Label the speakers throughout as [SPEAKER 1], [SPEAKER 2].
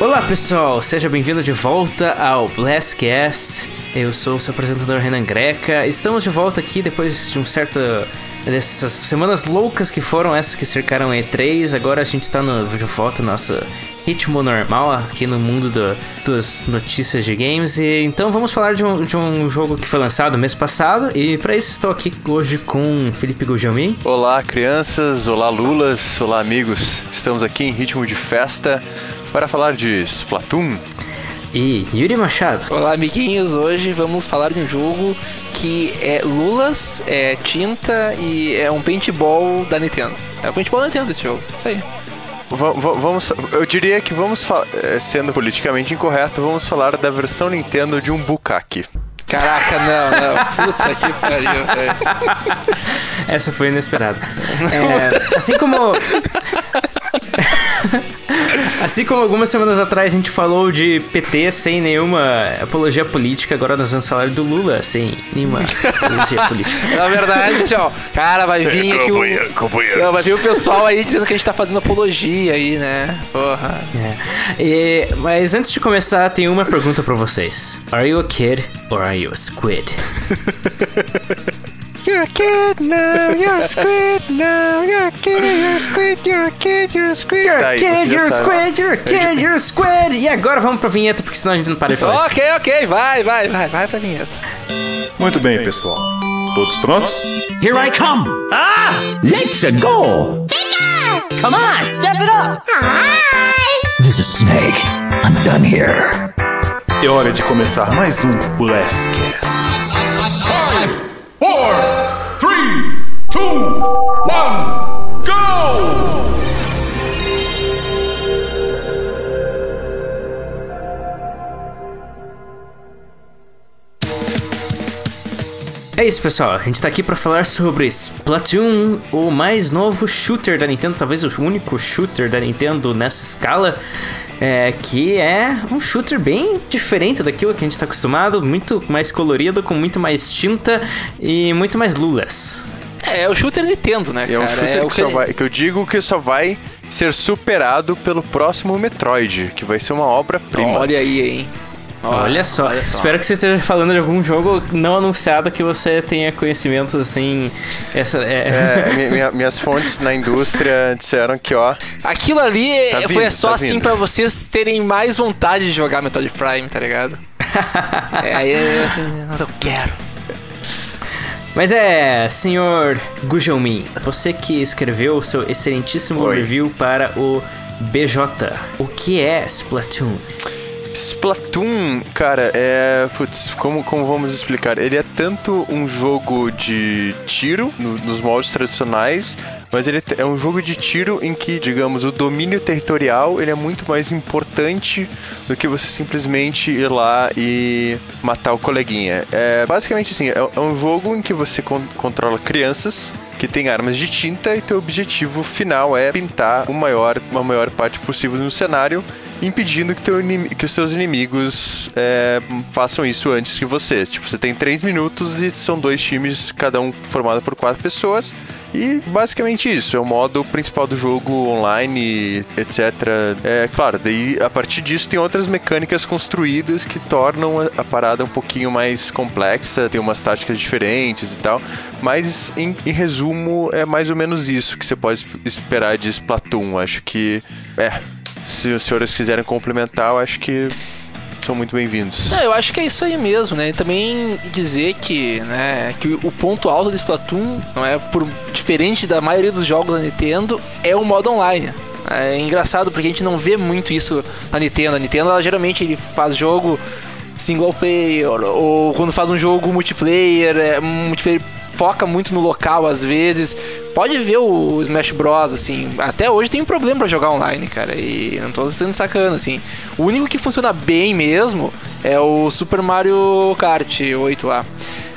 [SPEAKER 1] Olá pessoal, seja bem-vindo de volta ao Blastcast. Eu sou o seu apresentador Renan Greca. Estamos de volta aqui depois de um certo dessas semanas loucas que foram essas que cercaram a E3. Agora a gente está no, de volta nosso ritmo normal aqui no mundo do, das notícias de games. E então vamos falar de um, de um jogo que foi lançado mês passado. E para isso estou aqui hoje com Felipe Gugelmin.
[SPEAKER 2] Olá, crianças. Olá, Lulas. Olá, amigos. Estamos aqui em ritmo de festa para falar de Splatoon.
[SPEAKER 1] E Yuri Machado.
[SPEAKER 3] Olá, amiguinhos. Hoje vamos falar de um jogo que é lulas, é tinta e é um paintball da Nintendo. É o paintball da Nintendo esse jogo. Isso aí.
[SPEAKER 2] V vamos, eu diria que vamos, eh, sendo politicamente incorreto, vamos falar da versão Nintendo de um bukkake.
[SPEAKER 3] Caraca, não, não. Puta que pariu, velho.
[SPEAKER 1] Essa foi inesperada. É, assim como. assim como algumas semanas atrás a gente falou de PT sem nenhuma apologia política, agora nós vamos falar do Lula sem nenhuma apologia política.
[SPEAKER 3] Na verdade, ó, cara, vai vir aqui o. Não, vai vir o pessoal aí dizendo que a gente tá fazendo apologia aí, né? Porra.
[SPEAKER 1] É. E, mas antes de começar, tem uma pergunta pra vocês: Are you a kid or are you a squid?
[SPEAKER 3] You're a kid now, you're a squid now, you're a kid, you're a squid, you're a kid, you're a squid.
[SPEAKER 1] You're
[SPEAKER 2] Tá,
[SPEAKER 1] a
[SPEAKER 2] e
[SPEAKER 1] kid, you're a squid, you're a kid, you're a squid. E agora vamos pra vinheta, porque senão a gente não para de falar isso.
[SPEAKER 3] Ok, ok, vai, vai, vai, vai pra vinheta.
[SPEAKER 4] Muito bem, pessoal. Todos prontos?
[SPEAKER 5] Here I come! Ah! Let's go! Come on, step it up! Hi! This is Snake. I'm done here.
[SPEAKER 4] É hora de começar mais um Blastcast.
[SPEAKER 6] Two, one, go!
[SPEAKER 1] É isso, pessoal. A gente tá aqui pra falar sobre Splatoon, o mais novo shooter da Nintendo, talvez o único shooter da Nintendo nessa escala. É, que é um shooter bem diferente daquilo que a gente tá acostumado, muito mais colorido, com muito mais tinta e muito mais lulas.
[SPEAKER 3] É, é o shooter Nintendo, né,
[SPEAKER 2] É
[SPEAKER 3] cara?
[SPEAKER 2] um shooter
[SPEAKER 3] é o
[SPEAKER 2] que, só vai, que eu digo que só vai ser superado pelo próximo Metroid, que vai ser uma obra-prima.
[SPEAKER 3] Olha aí, hein? Ó,
[SPEAKER 1] olha, só. espero que você esteja falando de algum jogo não anunciado que você tenha conhecimentos assim. Essa, é...
[SPEAKER 2] É, mi- minha- minhas fontes na indústria disseram que, ó,
[SPEAKER 3] Aquilo ali
[SPEAKER 2] Tá
[SPEAKER 3] foi
[SPEAKER 2] vindo,
[SPEAKER 3] só
[SPEAKER 2] tá
[SPEAKER 3] assim pra vocês terem mais vontade de jogar Metroid Prime, tá ligado? é, aí eu assim, eu quero.
[SPEAKER 1] Mas é, senhor Gujelmin, você que escreveu o seu excelentíssimo
[SPEAKER 2] Oi.
[SPEAKER 1] review para o BJ, o que é Splatoon?
[SPEAKER 2] Splatoon, cara, é. Putz, como, como vamos explicar? Ele é tanto um jogo de tiro, no- nos moldes tradicionais, mas ele é um jogo de tiro em que, digamos, o domínio territorial ele é muito mais importante do que você simplesmente ir lá e matar o coleguinha. É basicamente assim, é, é um jogo em que você con- controla crianças que têm armas de tinta e teu objetivo final é pintar o maior, uma maior parte possível no cenário impedindo que, teu que os seus inimigos é, façam isso antes que você. Tipo, você tem três minutos e são dois times, cada um formado por quatro pessoas. E basicamente isso, é o modo principal do jogo online, etc. É claro, daí a partir disso tem outras mecânicas construídas que tornam a, parada um pouquinho mais complexa, tem umas táticas diferentes e tal. Mas em, em resumo, é mais ou menos isso que você pode esperar de Splatoon. Acho que. É, se os senhores quiserem complementar, eu acho que são muito bem-vindos.
[SPEAKER 3] Eu acho que é isso aí mesmo, né? E também dizer que, né, que o ponto alto do Splatoon, não é por diferente da maioria dos jogos da Nintendo, é o modo online. É engraçado porque a gente não vê muito isso na Nintendo. A Nintendo, ela, geralmente, ele faz jogo single player ou quando faz um jogo multiplayer, é, multiplayer foca muito no local às vezes. Pode ver o Smash Bros, assim, até hoje tem um problema pra jogar online, cara, e não tô sendo sacana, assim. O único que funciona bem mesmo é o Super Mario Kart 8 lá.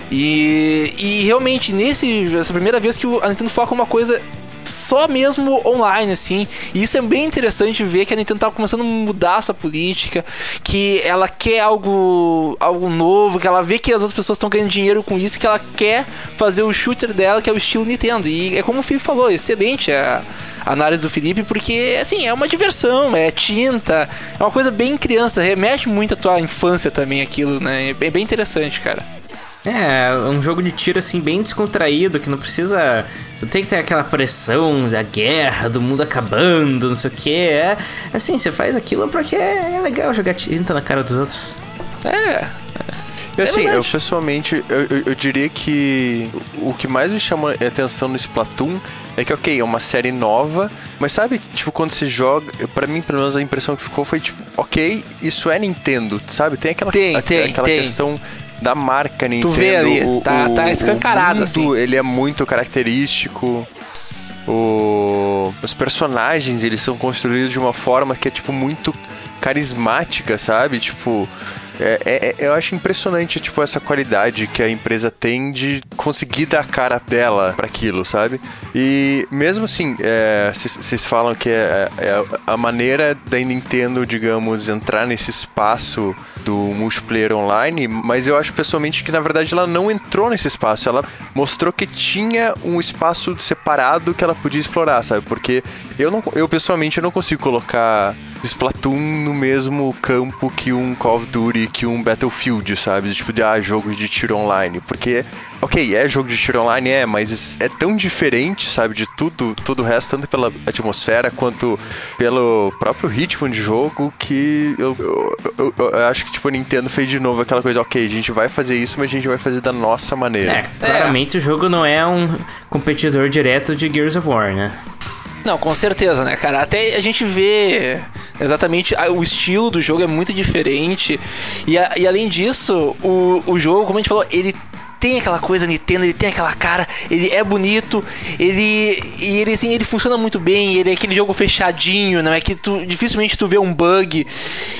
[SPEAKER 3] E, e realmente, nesse, essa primeira vez que a Nintendo foca uma coisa só mesmo online, assim. E isso é bem interessante ver que a Nintendo tá começando a mudar essa política, que ela quer algo, algo novo, que ela vê que as outras pessoas estão ganhando dinheiro com isso, que ela quer fazer o shooter dela, que é o estilo Nintendo. E é como o Felipe falou, excelente a, análise do Felipe, porque, assim, é uma diversão, é tinta, é uma coisa bem criança, remexe muito a tua infância também aquilo, né? É bem interessante, cara.
[SPEAKER 1] É, um jogo de tiro assim bem descontraído, que não precisa. Não tem que ter aquela pressão da guerra, do mundo acabando, não sei o que. É assim, você faz aquilo porque é legal jogar tinta na cara dos outros.
[SPEAKER 3] É.
[SPEAKER 2] E assim,
[SPEAKER 3] verdade.
[SPEAKER 2] eu pessoalmente, eu, eu, eu diria que o que mais me chama a atenção no Splatoon é que, ok, é uma série nova, mas sabe, tipo, quando se joga, pra mim, pelo menos, a impressão que ficou foi, tipo, ok, isso é Nintendo, sabe? Tem aquela,
[SPEAKER 3] Tem,
[SPEAKER 2] a-
[SPEAKER 3] tem,
[SPEAKER 2] aquela
[SPEAKER 3] tem.
[SPEAKER 2] questão da marca Nintendo.
[SPEAKER 3] vê ali, tá- tá escancarado,
[SPEAKER 2] o mundo,
[SPEAKER 3] assim.
[SPEAKER 2] ele é muito característico. O... Os personagens, eles são construídos de uma forma que é, tipo, muito carismática, sabe? Tipo... é- é- é- eu acho impressionante, tipo, essa qualidade que a empresa tem de conseguir dar a cara dela para aquilo, sabe? E mesmo assim, vocês falam que é, é a maneira da Nintendo, digamos, entrar nesse espaço do multiplayer online, mas eu acho pessoalmente que na verdade ela não entrou nesse espaço, ela mostrou que tinha um espaço separado que ela podia explorar, sabe? Porque eu não, eu pessoalmente eu não consigo colocar Splatoon no mesmo campo que um Call of Duty, que um Battlefield, sabe? Tipo de ah, jogos de tiro online, porque Ok, é jogo de tiro online, é, mas é tão diferente, sabe, de tudo, todo o resto, tanto pela atmosfera quanto pelo próprio ritmo de jogo, que eu, eu, eu- eu acho que, tipo, a Nintendo fez de novo aquela coisa, ok, a gente vai fazer isso, mas a gente vai fazer da nossa maneira.
[SPEAKER 1] É, claramente o jogo não é um competidor direto de Gears of War, né?
[SPEAKER 3] Não, com certeza, né, cara? Até a gente vê exatamente o estilo do jogo é muito diferente. E, a- e além disso, o, o jogo, como a gente falou, ele tem aquela coisa Nintendo, ele tem aquela cara, ele é bonito, ele e ele assim, ele funciona muito bem, ele é aquele jogo fechadinho, não é que tu dificilmente tu vê um bug.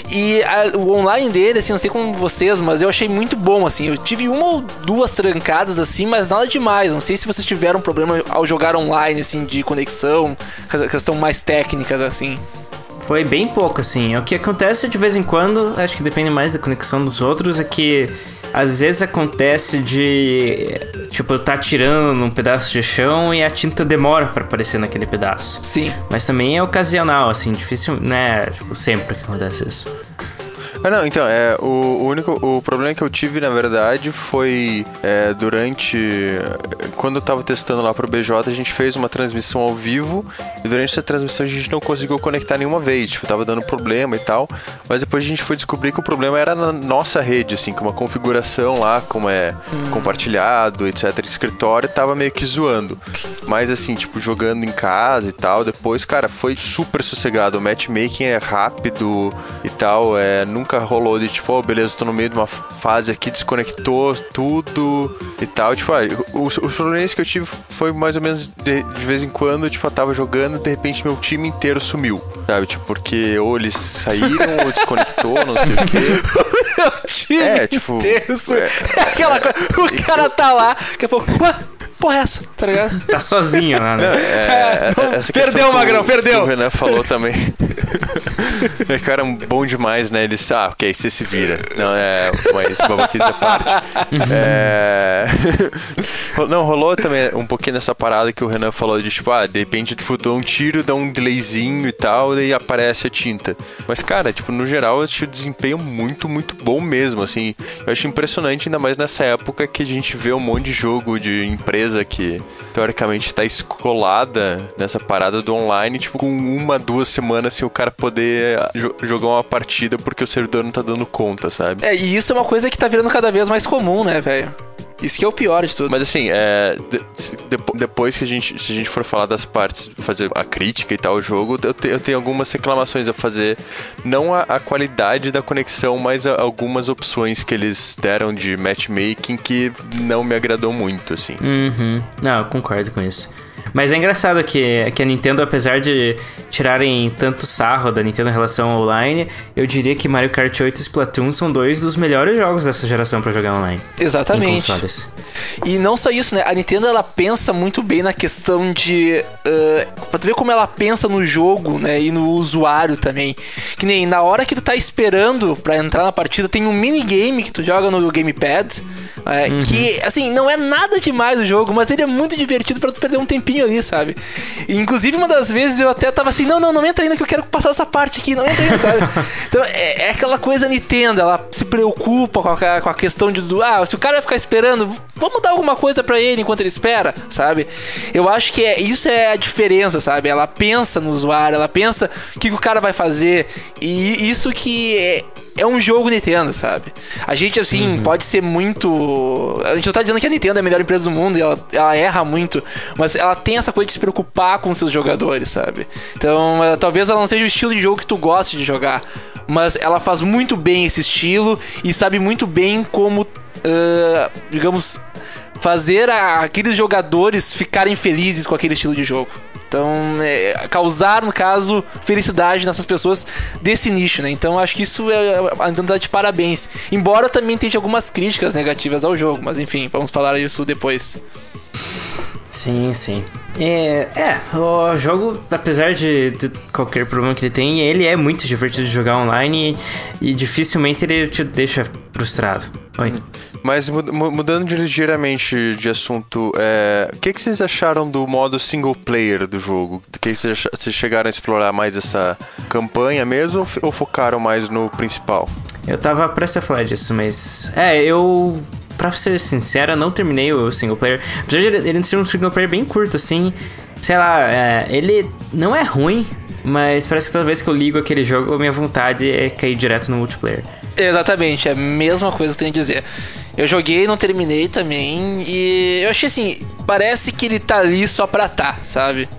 [SPEAKER 3] E a- o online dele, assim, não sei como vocês, mas eu achei muito bom assim. Eu tive uma ou duas trancadas assim, mas nada demais. Não sei se vocês tiveram problema ao jogar online assim de conexão, ques- questão mais técnicas assim.
[SPEAKER 1] Foi bem pouco, assim. O que acontece de vez em quando, acho que depende mais da conexão dos outros, é que às vezes acontece de. Tipo, tá tirando num pedaço de chão e a tinta demora pra aparecer naquele pedaço.
[SPEAKER 3] Sim.
[SPEAKER 1] Mas também é ocasional, assim, difícil, né? Tipo, sempre que acontece isso.
[SPEAKER 2] Ah, não, então, é, o, o único o problema que eu tive, na verdade, foi é, durante. Quando eu tava testando lá pro BJ, a gente fez uma transmissão ao vivo e durante essa transmissão a gente não conseguiu conectar nenhuma vez, tipo, tava dando problema e tal. Mas depois a gente foi descobrir que o problema era na nossa rede, assim, que uma configuração lá, como é compartilhado, etc., escritório, tava meio que zoando. Mas assim, tipo, jogando em casa e tal, depois, cara, foi super sossegado. O matchmaking é rápido e tal, é, nunca rolou de tipo, oh, beleza, tô no meio de uma fase aqui, desconectou tudo e tal. Tipo, ah, os, os problemas que eu tive foi mais ou menos de, de vez em quando, tipo, eu tava jogando e de repente meu time inteiro sumiu, sabe? Tipo, porque ou eles saíram ou desconectou, não sei o quê.
[SPEAKER 3] Time
[SPEAKER 2] É, tipo,
[SPEAKER 3] inteiro, isso-
[SPEAKER 2] é-
[SPEAKER 3] é aquela coisa, o cara tá lá, daqui a pouco, porra é essa, tá ligado?
[SPEAKER 1] Tá sozinho lá, né?
[SPEAKER 2] É,
[SPEAKER 3] não,
[SPEAKER 2] essa questão
[SPEAKER 3] perdeu, Magrão, perdeu.
[SPEAKER 2] O Renan falou também. é, cara, bom demais, né? Eles, ah, ok, você se vira. Não, é, mas babaquice à parte. É... Não, rolou também um pouquinho nessa parada que o Renan falou de, tipo, ah, de repente, tipo, dá um tiro, dá um delayzinho e tal, daí aparece a tinta. Mas, cara, tipo, no geral, eu achei o desempenho muito, muito bom mesmo, assim. Eu acho impressionante, ainda mais nessa época que a gente vê um monte de jogo de empresa que, teoricamente, tá escolada nessa parada do online, tipo, com uma, duas semanas sem o cara poder jo- jogar uma partida porque o servidor não tá dando conta, sabe?
[SPEAKER 3] É, e isso é uma coisa que tá virando cada vez mais comum, né, velho? Isso que é o pior de tudo.
[SPEAKER 2] Mas assim, é, de- depo- depois que a gente, se a gente for falar das partes, fazer a crítica e tal, o jogo, eu, te- eu tenho algumas reclamações a fazer. Não a, a qualidade da conexão, mas a- algumas opções que eles deram de matchmaking que não me agradou muito, assim.
[SPEAKER 1] Uhum. Não, eu concordo com isso. Mas é engraçado que, que a Nintendo, apesar de tirarem tanto sarro da Nintendo em relação ao online, eu diria que Mario Kart 8 e Splatoon são dois dos melhores jogos dessa geração pra jogar online.
[SPEAKER 3] Exatamente. E não só isso, né? A Nintendo ela pensa muito bem na questão de. Uh, pra tu ver como ela pensa no jogo, né? E no usuário também. Que nem na hora que tu tá esperando pra entrar na partida, tem um minigame que tu joga no Gamepad. é, Que, assim, não é nada demais o jogo, mas ele é muito divertido pra tu perder um tempinho grupinho ali, sabe? E, inclusive, uma das vezes eu até tava assim, não, não, não entra ainda que eu quero passar essa parte aqui, não entra ainda, sabe? Então, é, é aquela coisa Nintendo, ela se preocupa com a, com a questão de, ah, se o cara vai ficar esperando, vamos dar alguma coisa para ele enquanto ele espera, sabe? Eu acho que é, isso é a diferença, sabe? Ela pensa no usuário, ela pensa o que, que o cara vai fazer, e isso que é, é um jogo Nintendo, sabe? A gente, assim,
[SPEAKER 1] Uhum.
[SPEAKER 3] pode ser muito. A gente não tá dizendo que a Nintendo é a melhor empresa do mundo e ela, ela erra muito, mas ela tem essa coisa de se preocupar com seus jogadores, sabe? Então, eh, talvez ela não seja o estilo de jogo que tu goste de jogar, mas ela faz muito bem esse estilo e sabe muito bem como, eh, digamos, fazer a- aqueles jogadores ficarem felizes com aquele estilo de jogo. Então, é, causar, no caso, felicidade nessas pessoas desse nicho, né? Então, acho que isso é a Nintendo tá de parabéns. Embora também tenha algumas críticas negativas ao jogo, mas enfim, vamos falar isso depois.
[SPEAKER 1] Sim, sim. É, é, o jogo, apesar de, de qualquer problema que ele tem, ele é muito divertido de jogar online e, e dificilmente ele te deixa frustrado. Oi.
[SPEAKER 2] Mas mu- mu- mudando de- ligeiramente de assunto, é, o que, que vocês acharam do modo single player do jogo? Do que vocês, acha- vocês chegaram a explorar mais essa campanha mesmo ou, ou focaram mais no principal?
[SPEAKER 1] Eu tava prestes a falar disso, mas. É, eu. Pra ser sincero, eu não terminei o single player. Apesar de ele, ser um single player bem curto, assim. Sei lá, é, ele não é ruim, mas parece que toda vez que eu ligo aquele jogo, a minha vontade é cair direto no multiplayer.
[SPEAKER 3] Exatamente, é a mesma coisa que eu tenho a dizer. Eu joguei, não terminei também, e eu achei assim, parece que ele tá ali só pra tá, sabe?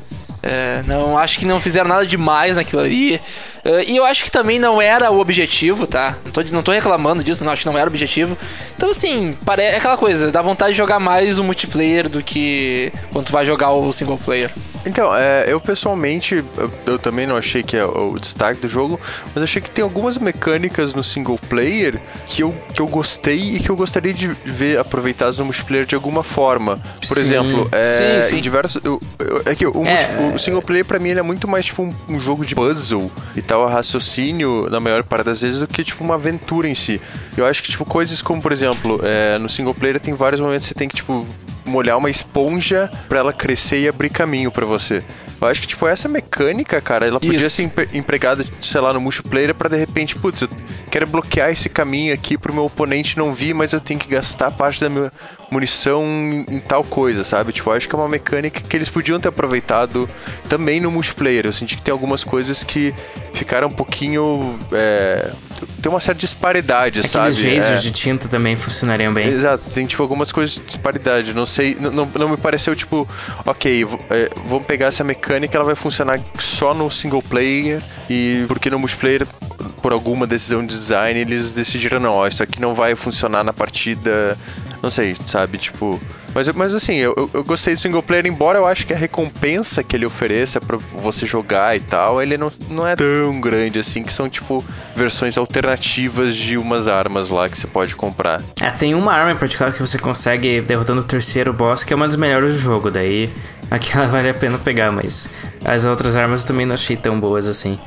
[SPEAKER 3] É, não acho que não fizeram nada demais naquilo ali. É, e eu acho que também não era o objetivo, tá? Não tô, não tô reclamando disso, não acho que não era o objetivo. Então, assim, pare- é aquela coisa, dá vontade de jogar mais o multiplayer do que quando tu vai jogar o single player.
[SPEAKER 2] Então, é, eu pessoalmente, eu, eu também não achei que é o destaque do jogo, mas achei que tem algumas mecânicas no single player que eu, que eu gostei e que eu gostaria de ver aproveitadas no multiplayer de alguma forma. Por
[SPEAKER 1] Sim.
[SPEAKER 2] exemplo, é,
[SPEAKER 3] Sim, sim.
[SPEAKER 2] em diversos. eu- eu- é que o,
[SPEAKER 1] É,
[SPEAKER 2] o single player pra mim ele é muito mais tipo um, um jogo de puzzle e tal, raciocínio na maior parte das vezes do que tipo uma aventura em si. Eu acho que tipo coisas como, por exemplo, é, no single player tem vários momentos que você tem que tipo molhar uma esponja pra ela crescer e abrir caminho pra você. Eu acho que, tipo, essa mecânica, cara, ela podia
[SPEAKER 3] Isso.
[SPEAKER 2] ser empre- empregada, sei lá, no multiplayer pra de repente, putz, eu quero bloquear esse caminho aqui pro meu oponente não vir, mas eu tenho que gastar parte da minha munição em, tal coisa, sabe? Tipo, eu acho que é uma mecânica que eles podiam ter aproveitado também no multiplayer. Eu senti que tem algumas coisas que ficaram um pouquinho. É, tem uma certa disparidade, sabe?
[SPEAKER 1] Aqueles lasers
[SPEAKER 2] É.
[SPEAKER 1] de tinta também funcionariam bem.
[SPEAKER 2] Exato, tem tipo algumas coisas de disparidade. Não sei, não, não, não me pareceu tipo, ok, é, vamos pegar essa mecânica, ela vai funcionar só no single player e porque no multiplayer, por alguma decisão de design, eles decidiram não, ó, isso aqui não vai funcionar na partida, não sei, sabe, tipo. Mas, mas assim, eu, eu- gostei do single player, embora eu acho que a recompensa que ele ofereça pra você jogar e tal, ele não, não é tão grande assim, que são tipo versões alternativas de umas armas lá que você pode comprar.
[SPEAKER 1] É, tem uma arma em particular que você consegue derrotando o terceiro boss, que é uma das melhores do jogo. Daí aquela vale a pena pegar, mas as outras armas eu também não achei tão boas assim.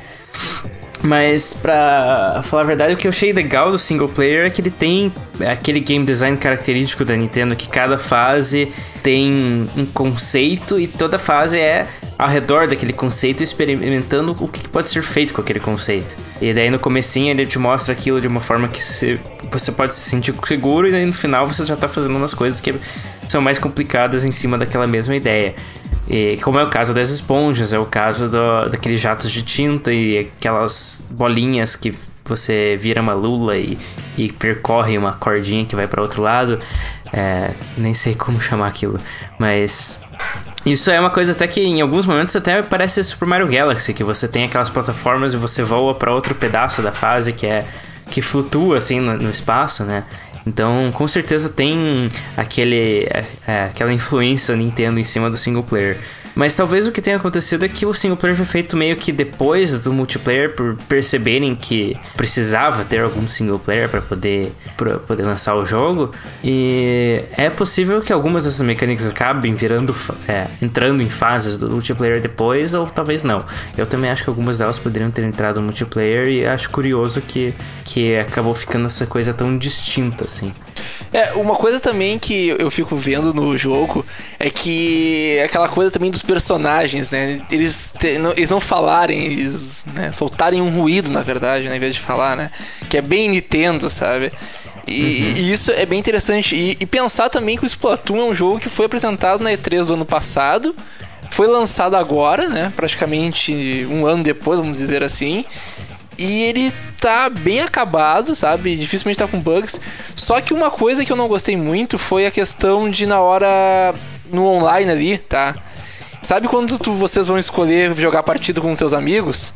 [SPEAKER 1] Mas pra falar a verdade, o que eu achei legal do single player é que ele tem aquele game design característico da Nintendo, que cada fase tem um conceito e toda fase é ao redor daquele conceito, experimentando o que pode ser feito com aquele conceito. E daí no comecinho ele te mostra aquilo de uma forma que você, pode se sentir seguro e daí no final você já tá fazendo umas coisas que são mais complicadas em cima daquela mesma ideia. E como é o caso das esponjas, é o caso do, daqueles jatos de tinta e aquelas bolinhas que você vira uma lula e, e percorre uma cordinha que vai para outro lado. É, nem sei como chamar aquilo, mas isso é uma coisa até que em alguns momentos até parece Super Mario Galaxy, que você tem aquelas plataformas e você voa para outro pedaço da fase que é que flutua assim no, no espaço, né? Então, com certeza tem aquele, é, é, aquela influência Nintendo em cima do single player. Mas talvez o que tenha acontecido é que o single player foi feito meio que depois do multiplayer, por perceberem que precisava ter algum single player para poder, pra poder lançar o jogo. E é possível que algumas dessas mecânicas acabem virando, é, entrando em fases do multiplayer depois, ou talvez não. Eu também acho que algumas delas poderiam ter entrado no multiplayer e acho curioso que, que acabou ficando essa coisa tão distinta assim.
[SPEAKER 3] É, uma coisa também que eu fico vendo no jogo é que é aquela coisa também dos personagens, né? Eles, te, não, eles não falarem, eles né, soltarem um ruído, na verdade, né, em vez de falar, né? Que é bem Nintendo, sabe? E, uhum. e, isso é bem interessante. E, e, pensar também que o Splatoon é um jogo que foi apresentado na E3 do ano passado, foi lançado agora, né? Praticamente um ano depois, vamos dizer assim. E ele tá bem acabado, sabe? Dificilmente tá com bugs. Só que uma coisa que eu não gostei muito foi a questão de na hora no online ali, tá? Sabe quando tu, vocês vão escolher jogar partido com teus amigos?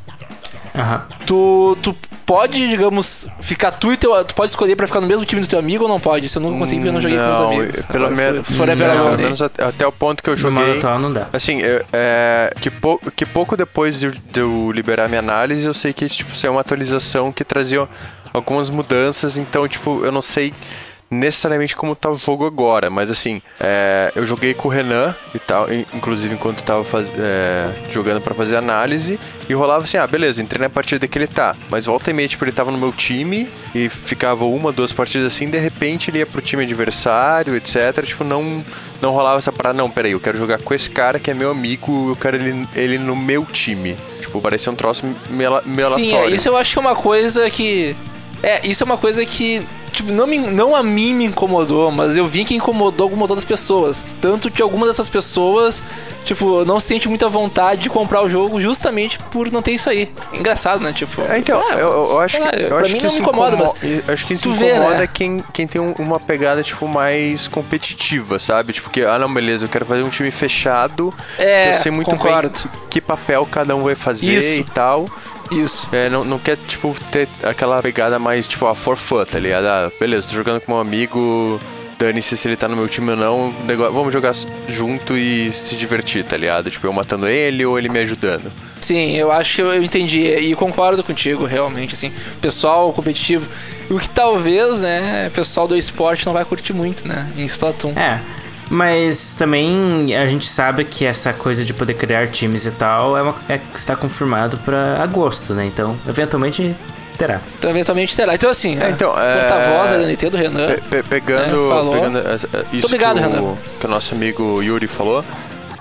[SPEAKER 1] Uhum.
[SPEAKER 3] Tu, tu pode, digamos, ficar tu e teu. Tu pode escolher pra ficar no mesmo time do teu amigo ou não pode? Isso eu não consegui porque eu não joguei
[SPEAKER 2] não,
[SPEAKER 3] com os amigos.
[SPEAKER 2] Pelo menos. Pelo menos até, até, o ponto que eu joguei.
[SPEAKER 1] Atual não dá.
[SPEAKER 2] Assim, eu, é, que, pou, que pouco depois de, de, eu liberar minha análise, eu sei que tipo, isso é uma atualização que trazia algumas mudanças, então, tipo, eu não sei necessariamente como tá o jogo agora, mas assim, é, eu joguei com o Renan e tal, inclusive enquanto tava faz, é, jogando para fazer análise, e rolava assim, ah, beleza, entrei na partida que ele tá, mas volta e meia, tipo, ele tava no meu time e ficava uma, duas partidas assim, de repente ele ia pro time adversário, etc, tipo, não não rolava essa parada, não, peraí, eu quero jogar com esse cara que é meu amigo, eu quero ele, ele no meu time. Tipo, parecia um troço
[SPEAKER 3] Sim,
[SPEAKER 2] aleatório.
[SPEAKER 3] Sim, isso eu acho que é uma coisa que... É, isso é uma coisa que tipo, não, me, não a mim me incomodou, mas eu vi que incomodou algumas outras pessoas. Tanto que algumas dessas pessoas, tipo, não se sente muita vontade de comprar o jogo justamente por não ter isso aí. Engraçado, né? Tipo,
[SPEAKER 2] é, então,
[SPEAKER 3] ah,
[SPEAKER 2] eu, eu, acho que. Eu
[SPEAKER 3] pra
[SPEAKER 2] acho
[SPEAKER 3] mim
[SPEAKER 2] que
[SPEAKER 3] não me incomoda,
[SPEAKER 2] incomoda,
[SPEAKER 3] mas.
[SPEAKER 2] Acho que isso incomoda
[SPEAKER 3] vê, né?
[SPEAKER 2] quem, quem tem uma pegada, tipo, mais competitiva, sabe? Tipo, que, ah, não, beleza, eu quero fazer um time fechado.
[SPEAKER 3] É,
[SPEAKER 2] eu sei muito
[SPEAKER 3] concordo.
[SPEAKER 2] bem que papel cada um vai fazer
[SPEAKER 3] Isso.
[SPEAKER 2] e tal.
[SPEAKER 3] Isso.
[SPEAKER 2] É, não, não quer, tipo, ter aquela pegada mais, tipo, a for fun, tá ligado? Ah, beleza, tô jogando com um amigo, dane-se se ele tá no meu time ou não, negócio, vamos jogar junto e se divertir, tá ligado? Tipo, eu matando ele ou ele me ajudando.
[SPEAKER 3] Sim, eu acho que eu entendi e concordo contigo, realmente, assim, pessoal competitivo, o que talvez, né, pessoal do esporte não vai curtir muito, né, em Splatoon.
[SPEAKER 1] É, mas também a gente sabe que essa coisa de poder criar times e tal é, uma, é está confirmado para agosto, né? Então, eventualmente terá.
[SPEAKER 3] Então, eventualmente terá. Então, assim,
[SPEAKER 2] é, então,
[SPEAKER 3] é... porta-voz da Nintendo, Renan.
[SPEAKER 2] Pe pe pegando,
[SPEAKER 3] né,
[SPEAKER 2] pegando isso
[SPEAKER 3] obrigado,
[SPEAKER 2] que, o,
[SPEAKER 3] Renan.
[SPEAKER 2] que o nosso amigo Yuri falou.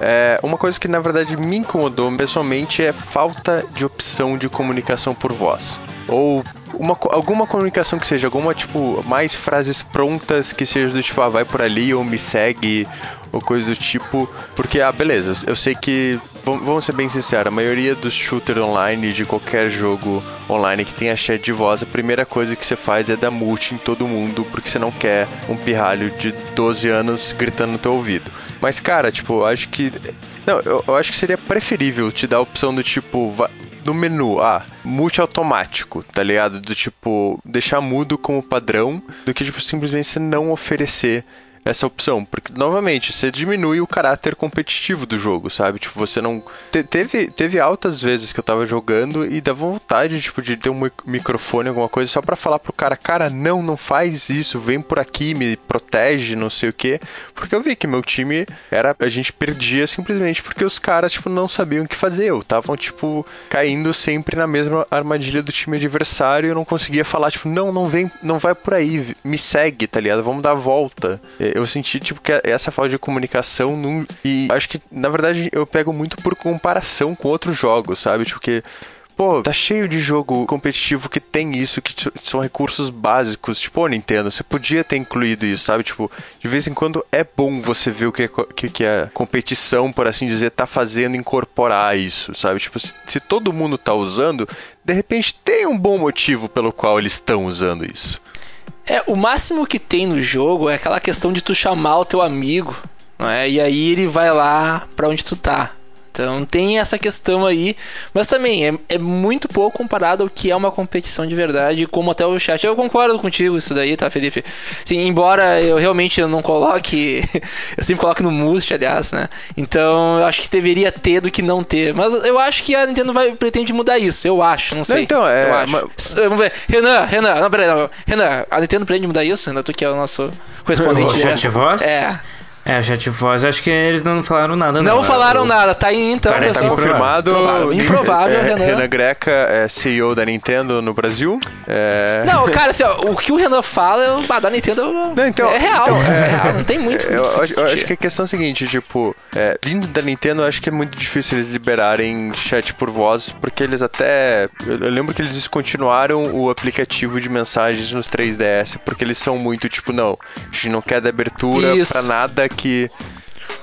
[SPEAKER 2] É, uma coisa que na verdade me incomodou pessoalmente é falta de opção de comunicação por voz. Ou uma, alguma comunicação que seja, alguma, tipo, mais frases prontas que seja do tipo, ah, vai por ali ou me segue ou coisa do tipo. Porque, ah, beleza, eu sei que, vamos ser bem sinceros, a maioria dos shooters online, de qualquer jogo online que tenha chat de voz, a primeira coisa que você faz é dar multi em todo mundo, porque você não quer um pirralho de 12 anos gritando no teu ouvido. Mas, cara, tipo, acho que. Não, eu, eu acho que seria preferível te dar a opção do tipo, no menu, ah, multi-automático, tá ligado? Do tipo, deixar mudo como padrão, do que, tipo, simplesmente não oferecer essa opção. Porque, novamente, você diminui o caráter competitivo do jogo, sabe? Tipo, você não. Te, teve, teve altas vezes que eu tava jogando e dava vontade, tipo, de ter um microfone, alguma coisa, só para falar pro cara, cara, não, não faz isso, vem por aqui, me protege, não sei o quê. Porque eu vi que meu time era. A gente perdia simplesmente porque os caras, tipo, não sabiam o que fazer. Eu estavam, tipo, caindo sempre na mesma armadilha do time adversário e eu não conseguia falar, tipo, não, não vem, não vai por aí, me segue, tá ligado? Vamos dar a volta eu senti, tipo, que essa falta de comunicação num, e acho que, na verdade, eu pego muito por comparação com outros jogos, sabe? Tipo, que pô, tá cheio de jogo competitivo que tem isso, que são recursos básicos. Tipo, Nintendo, você podia ter incluído isso, sabe? Tipo, de vez em quando é bom você ver o que, é, que, que a competição, por assim dizer, tá fazendo incorporar isso, sabe? Tipo, se, se todo mundo tá usando, de repente tem um bom motivo pelo qual eles estão usando isso.
[SPEAKER 3] É, o máximo que tem no jogo é aquela questão de tu chamar o teu amigo, não é? E aí ele vai lá pra onde tu tá. Então tem essa questão aí, mas também é, é muito pouco comparado ao que é uma competição de verdade, como até o chat. Eu concordo contigo isso daí, tá, Felipe? Sim, embora eu realmente não coloque, eu sempre coloco no must, aliás, né? Então eu acho que deveria ter do que não ter, mas eu acho que a Nintendo vai pretende mudar isso, eu acho, não sei.
[SPEAKER 2] então, é,
[SPEAKER 3] eu acho.
[SPEAKER 2] mas-
[SPEAKER 3] Vamos ver, Renan, Renan, não, peraí, não. Renan, a Nintendo pretende mudar isso? Renan, tu que é o nosso correspondente.
[SPEAKER 1] O chat de voz?
[SPEAKER 3] É.
[SPEAKER 1] É, o chat de voz, acho que eles não falaram nada,
[SPEAKER 3] Não,
[SPEAKER 1] não.
[SPEAKER 3] falaram
[SPEAKER 1] Eu-
[SPEAKER 3] nada, tá aí então,
[SPEAKER 1] Parece
[SPEAKER 2] Tá
[SPEAKER 3] pessoal.
[SPEAKER 2] confirmado.
[SPEAKER 3] Improvável. Improvável,
[SPEAKER 2] é,
[SPEAKER 3] Renan.
[SPEAKER 2] Renan Greca é CEO da Nintendo no Brasil. É...
[SPEAKER 3] Não, cara, assim, ó, o que o Renan fala ah, da Nintendo
[SPEAKER 2] Não, então-
[SPEAKER 3] é real,
[SPEAKER 2] então,
[SPEAKER 3] é,
[SPEAKER 2] é-
[SPEAKER 3] real, não tem muito
[SPEAKER 2] Eu, eu acho que a questão é a seguinte, tipo, é, vindo da Nintendo, eu acho que é muito difícil eles liberarem chat por voz, porque eles até. Eu, eu lembro que eles descontinuaram o aplicativo de mensagens nos 3DS, porque eles são muito, tipo, não, a gente não quer dar abertura
[SPEAKER 3] Isso.
[SPEAKER 2] pra nada que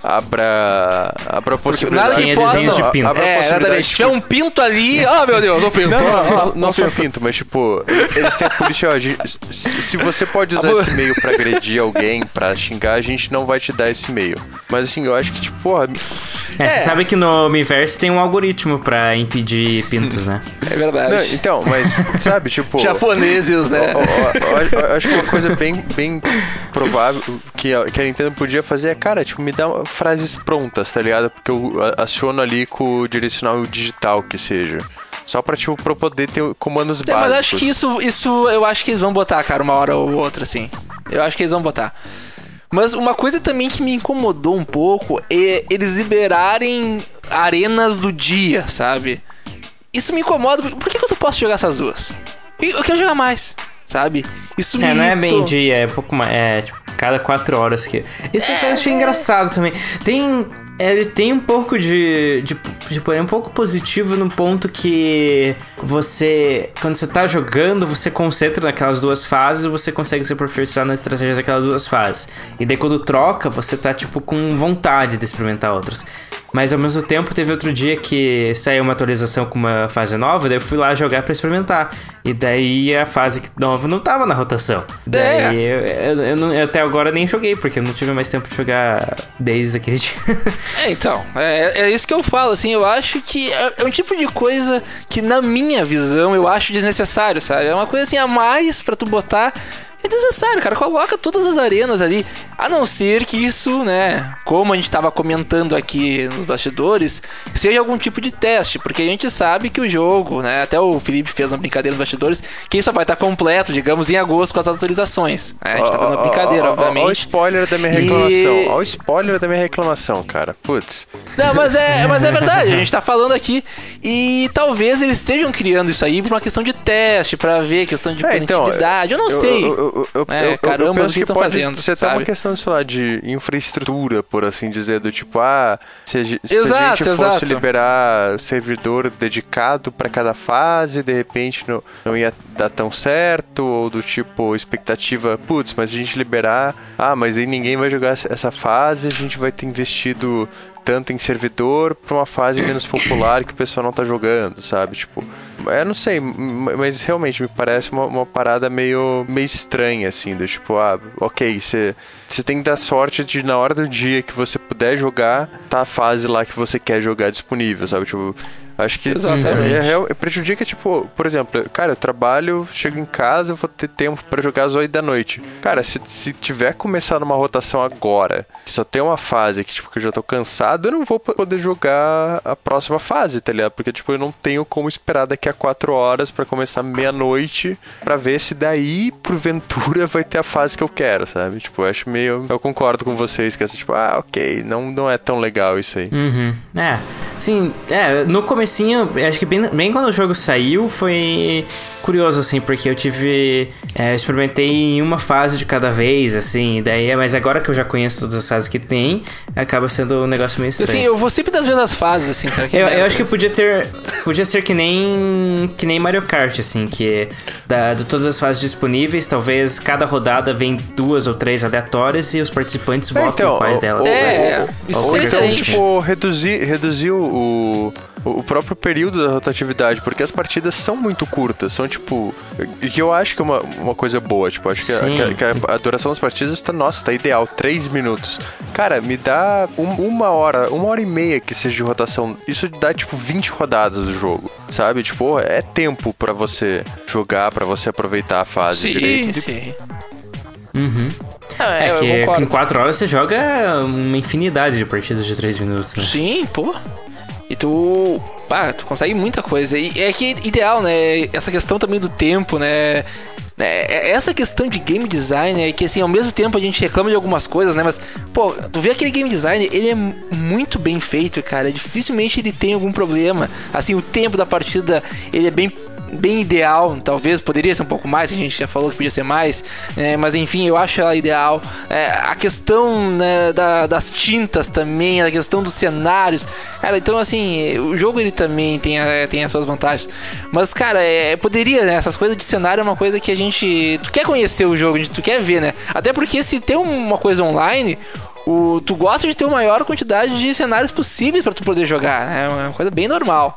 [SPEAKER 2] abra. abra a possibilidade.
[SPEAKER 3] Nada que possa.
[SPEAKER 1] de pinto.
[SPEAKER 2] abra a
[SPEAKER 3] É,
[SPEAKER 2] possibilidade.
[SPEAKER 3] Se tiver um pinto ali, oh meu Deus, um pinto.
[SPEAKER 2] Não, não, não, não só
[SPEAKER 3] pinto.
[SPEAKER 2] pinto, mas tipo, eles têm a política, ó, gente- se se você pode usar esse e-mail pra agredir alguém, pra xingar, a gente não vai te dar esse e-mail. Mas assim, eu acho que, tipo, porra,
[SPEAKER 1] É, você
[SPEAKER 3] É.
[SPEAKER 1] sabe que no Miiverse tem um algoritmo pra impedir pintos, né?
[SPEAKER 3] É verdade.
[SPEAKER 2] não, então, mas, sabe, tipo.
[SPEAKER 3] Japoneses, né?
[SPEAKER 2] Ó, ó, acho que uma coisa bem, bem provável que a, que a Nintendo podia fazer é, cara, tipo, me dá frases prontas, tá ligado? Porque eu aciono ali com o direcional digital que seja. Só pra, tipo, pra poder ter comandos
[SPEAKER 3] É,
[SPEAKER 2] básicos.
[SPEAKER 3] mas acho que isso, isso eu acho que eles vão botar, cara, uma hora ou outra, assim. Eu acho que eles vão botar. Mas uma coisa também que me incomodou um pouco é eles liberarem arenas do dia, sabe? Isso me incomoda. Por que que eu só posso jogar essas duas? Eu quero jogar mais, sabe? Isso me
[SPEAKER 1] É, não é bem dia, é pouco mais. É, tipo, cada quatro horas que. Isso eu achei engraçado também. Tem. Ele tem um pouco de, de. Tipo, é um pouco positivo no ponto que você. Quando você tá jogando, você concentra naquelas duas fases e você consegue se aperfeiçoar na estratégia daquelas duas fases. E daí quando troca, você tá, tipo, com vontade de experimentar outras. Mas ao mesmo tempo, teve outro dia que saiu uma atualização com uma fase nova, daí eu fui lá jogar pra experimentar. E daí a fase nova não tava na rotação. Daí eu, eu- eu não- eu até agora nem joguei, porque eu não tive mais tempo de jogar desde aquele dia.
[SPEAKER 3] É, então, é, é isso que eu falo, assim, eu acho que é, é um tipo de coisa que, na minha visão, eu acho desnecessário, sabe? É uma coisa assim a mais pra tu botar. É desnecessário, cara. Coloca todas as arenas ali. A não ser que isso, né? Como a gente tava comentando aqui nos bastidores, seja algum tipo de teste. Porque a gente sabe que o jogo, né? Até o Felipe fez uma brincadeira nos bastidores, que isso vai estar completo, digamos, em agosto com as atualizações. É, a gente tá fazendo uma brincadeira,
[SPEAKER 2] ó, Ó, o
[SPEAKER 3] obviamente.
[SPEAKER 2] spoiler da minha
[SPEAKER 3] E-
[SPEAKER 2] reclamação. Ó, o spoiler da minha reclamação, cara. Putz.
[SPEAKER 3] Não, mas é, mas é verdade, a gente tá falando aqui. E talvez eles estejam criando isso aí por uma questão de teste, pra ver, questão de
[SPEAKER 2] É, então,
[SPEAKER 3] eu não sei.
[SPEAKER 2] Eu, eu, eu,
[SPEAKER 3] É,
[SPEAKER 2] eu- eu
[SPEAKER 3] caramba,
[SPEAKER 2] penso
[SPEAKER 3] o que
[SPEAKER 2] pode
[SPEAKER 3] fazendo,
[SPEAKER 2] ser até
[SPEAKER 3] sabe?
[SPEAKER 2] uma questão, sei lá, de infraestrutura, por assim dizer, do tipo, ah, se a, se a
[SPEAKER 3] Exato,
[SPEAKER 2] gente fosse
[SPEAKER 3] exato.
[SPEAKER 2] liberar servidor dedicado pra cada fase, de repente não, não ia dar tão certo, ou do tipo, expectativa, putz, mas a gente liberar, ah, mas aí ninguém vai jogar essa fase, a gente vai ter investido tanto em servidor pra uma fase menos popular que o pessoal não tá jogando, sabe? Tipo, eu não sei, mas realmente me parece uma, uma parada meio, meio estranha, assim, do tipo, ah, ok, você tem que dar sorte de na hora do dia que você puder jogar, tá a fase lá que você quer jogar disponível, sabe? Tipo, Acho que
[SPEAKER 3] Exatamente.
[SPEAKER 2] é, real- prejudica, tipo, por exemplo, cara, eu trabalho, chego em casa, eu vou ter tempo pra jogar às 8 da noite. Cara, se, se tiver começando uma rotação agora, que só tem uma fase que, tipo, que eu já tô cansado, eu não vou po- poder jogar a próxima fase, tá ligado? Porque, tipo, eu não tenho como esperar daqui a 4 horas pra começar meia-noite pra ver se daí, porventura, vai ter a fase que eu quero, sabe? Tipo, eu acho meio. Eu concordo com vocês que é assim, tipo, ah, ok, não, não é tão legal isso aí.
[SPEAKER 1] Uhum. É. Sim, é, no comecinho, acho que bem, bem quando o jogo saiu, foi curioso, assim, porque eu tive. é, eu experimentei em uma fase de cada vez, assim, daí, mas agora que eu já conheço todas as fases que tem, acaba sendo um negócio meio estranho.
[SPEAKER 3] Assim, eu vou sempre das mesmas fases, assim, cara.
[SPEAKER 1] Eu, eu acho que podia ter. Podia ser que nem. que nem Mario Kart, assim, que da, de todas as fases disponíveis, talvez cada rodada vem duas ou três aleatórias e os participantes votam
[SPEAKER 2] então,
[SPEAKER 1] quais delas.
[SPEAKER 3] É, isso
[SPEAKER 2] Ou
[SPEAKER 3] seria excelente.
[SPEAKER 2] tipo, reduzir, reduzir o, o próprio período da rotatividade, porque as partidas são muito curtas, são tipo. E que eu acho que é uma, uma coisa boa, tipo, acho que, a, que a- que a, duração das partidas tá, nossa, tá ideal, 3 minutos. Cara, me dá um- uma hora, uma hora e meia que seja de rotação. Isso dá, tipo, 20 rodadas do jogo, sabe? Tipo, é tempo pra você jogar, pra você aproveitar a fase
[SPEAKER 3] Sim,
[SPEAKER 2] direito.
[SPEAKER 3] sim.
[SPEAKER 1] Uhum.
[SPEAKER 3] É,
[SPEAKER 1] É, que em 4 horas você joga uma infinidade de partidas de 3 minutos, né?
[SPEAKER 3] Sim, pô. Tu. Pá, tu consegue muita coisa. E é que ideal, né? Essa questão também do tempo, né? É, Essa questão de game design é que, assim, ao mesmo tempo a gente reclama de algumas coisas, né? Mas, pô, tu vê aquele game design, ele é muito bem feito, cara. Dificilmente ele tem algum problema. Assim, o tempo da partida, ele é bem bem ideal, talvez poderia ser um pouco mais, a gente já falou que podia ser mais, né, mas enfim, eu acho ela ideal. É, a questão né, da- das tintas também, a questão dos cenários, cara, então assim, o jogo ele também tem, a- tem as suas vantagens, mas cara, é, poderia, né, essas coisas de cenário é uma coisa que a gente, tu quer conhecer o jogo, tu quer ver, né, até porque se tem uma coisa online, o, tu gosta de ter a maior quantidade de cenários possíveis para tu poder jogar, né, é uma coisa bem normal.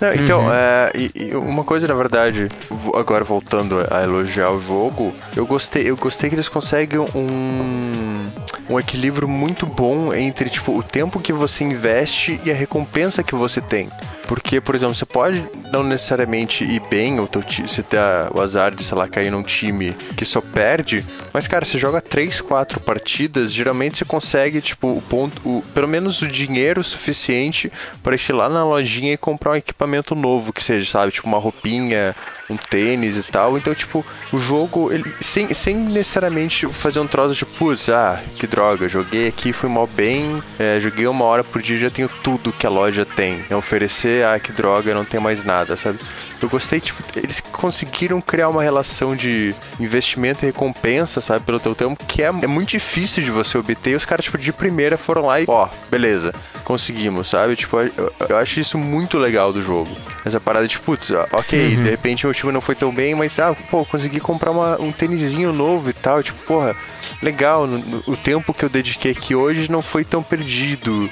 [SPEAKER 2] Não, então, é, e, e uma coisa, na verdade, agora voltando a elogiar o jogo, eu gostei, eu gostei que eles conseguem um, um equilíbrio muito bom entre, tipo, o tempo que você investe e a recompensa que você tem. Porque, por exemplo, você pode não necessariamente ir bem, ou você ter o azar de, sei lá, cair num time que só perde, mas, cara, você joga 3, 4 partidas, geralmente você consegue, tipo, o ponto, o, pelo menos o dinheiro suficiente para ir lá na lojinha e comprar um equipamento novo, que seja, sabe, tipo uma roupinha, um tênis e tal. Então, tipo, o jogo, ele, sem, sem necessariamente fazer um troço de, putz, ah, que droga, joguei aqui, fui mal bem, é, joguei uma hora por dia, já tenho tudo que a loja tem. É oferecer, ah, que droga, não tem mais nada, sabe? Eu gostei, tipo, eles conseguiram criar uma relação de investimento e recompensa, sabe, pelo teu tempo, que é, é muito difícil de você obter. E os caras, tipo, de primeira foram lá e, ó, beleza, conseguimos, sabe? Tipo, eu, eu acho isso muito legal do jogo. Essa parada de, putz, ó, ok, de repente meu time não foi tão bem, mas, ah, pô, consegui comprar uma- um tênisinho novo e tal. Tipo, porra, legal, no- no- o tempo que eu dediquei aqui hoje não foi tão perdido,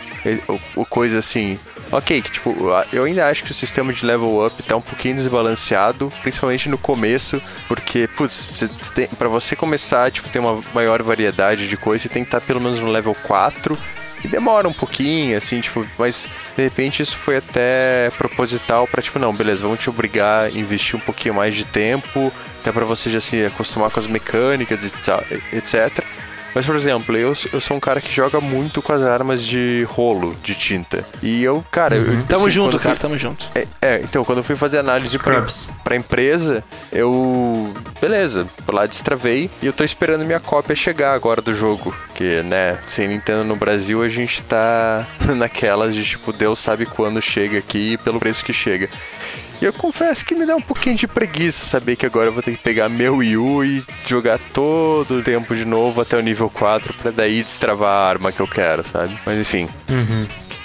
[SPEAKER 2] ou, ou coisa assim. Ok, tipo, eu ainda acho que o sistema de level up tá um pouquinho desbalanceado, principalmente no começo, porque, putz, você tem, pra você começar, tipo, ter uma maior variedade de coisas, você tem que estar pelo menos no level 4, e demora um pouquinho, assim, tipo, mas de repente isso foi até proposital pra, tipo, não, beleza, vamos te obrigar a investir um pouquinho mais de tempo, até pra você já se acostumar com as mecânicas e etc. Mas, por exemplo, eu, eu sou um cara que joga muito com as armas de rolo, de tinta. E eu, cara, eu,
[SPEAKER 3] Tamo
[SPEAKER 2] assim,
[SPEAKER 3] junto, cara,
[SPEAKER 2] fui-
[SPEAKER 3] tamo junto.
[SPEAKER 2] é, é, então, quando eu fui fazer análise pra, pra empresa, eu. Beleza, lá destravei e eu tô esperando minha cópia chegar agora do jogo. Que, né, sem Nintendo no Brasil, a gente tá naquelas de tipo, Deus sabe quando chega aqui e pelo preço que chega. E eu confesso que me dá um pouquinho de preguiça saber que agora eu vou ter que pegar meu Wii U e jogar todo o tempo de novo até o nível 4 pra daí destravar a arma que eu quero, sabe? Mas enfim.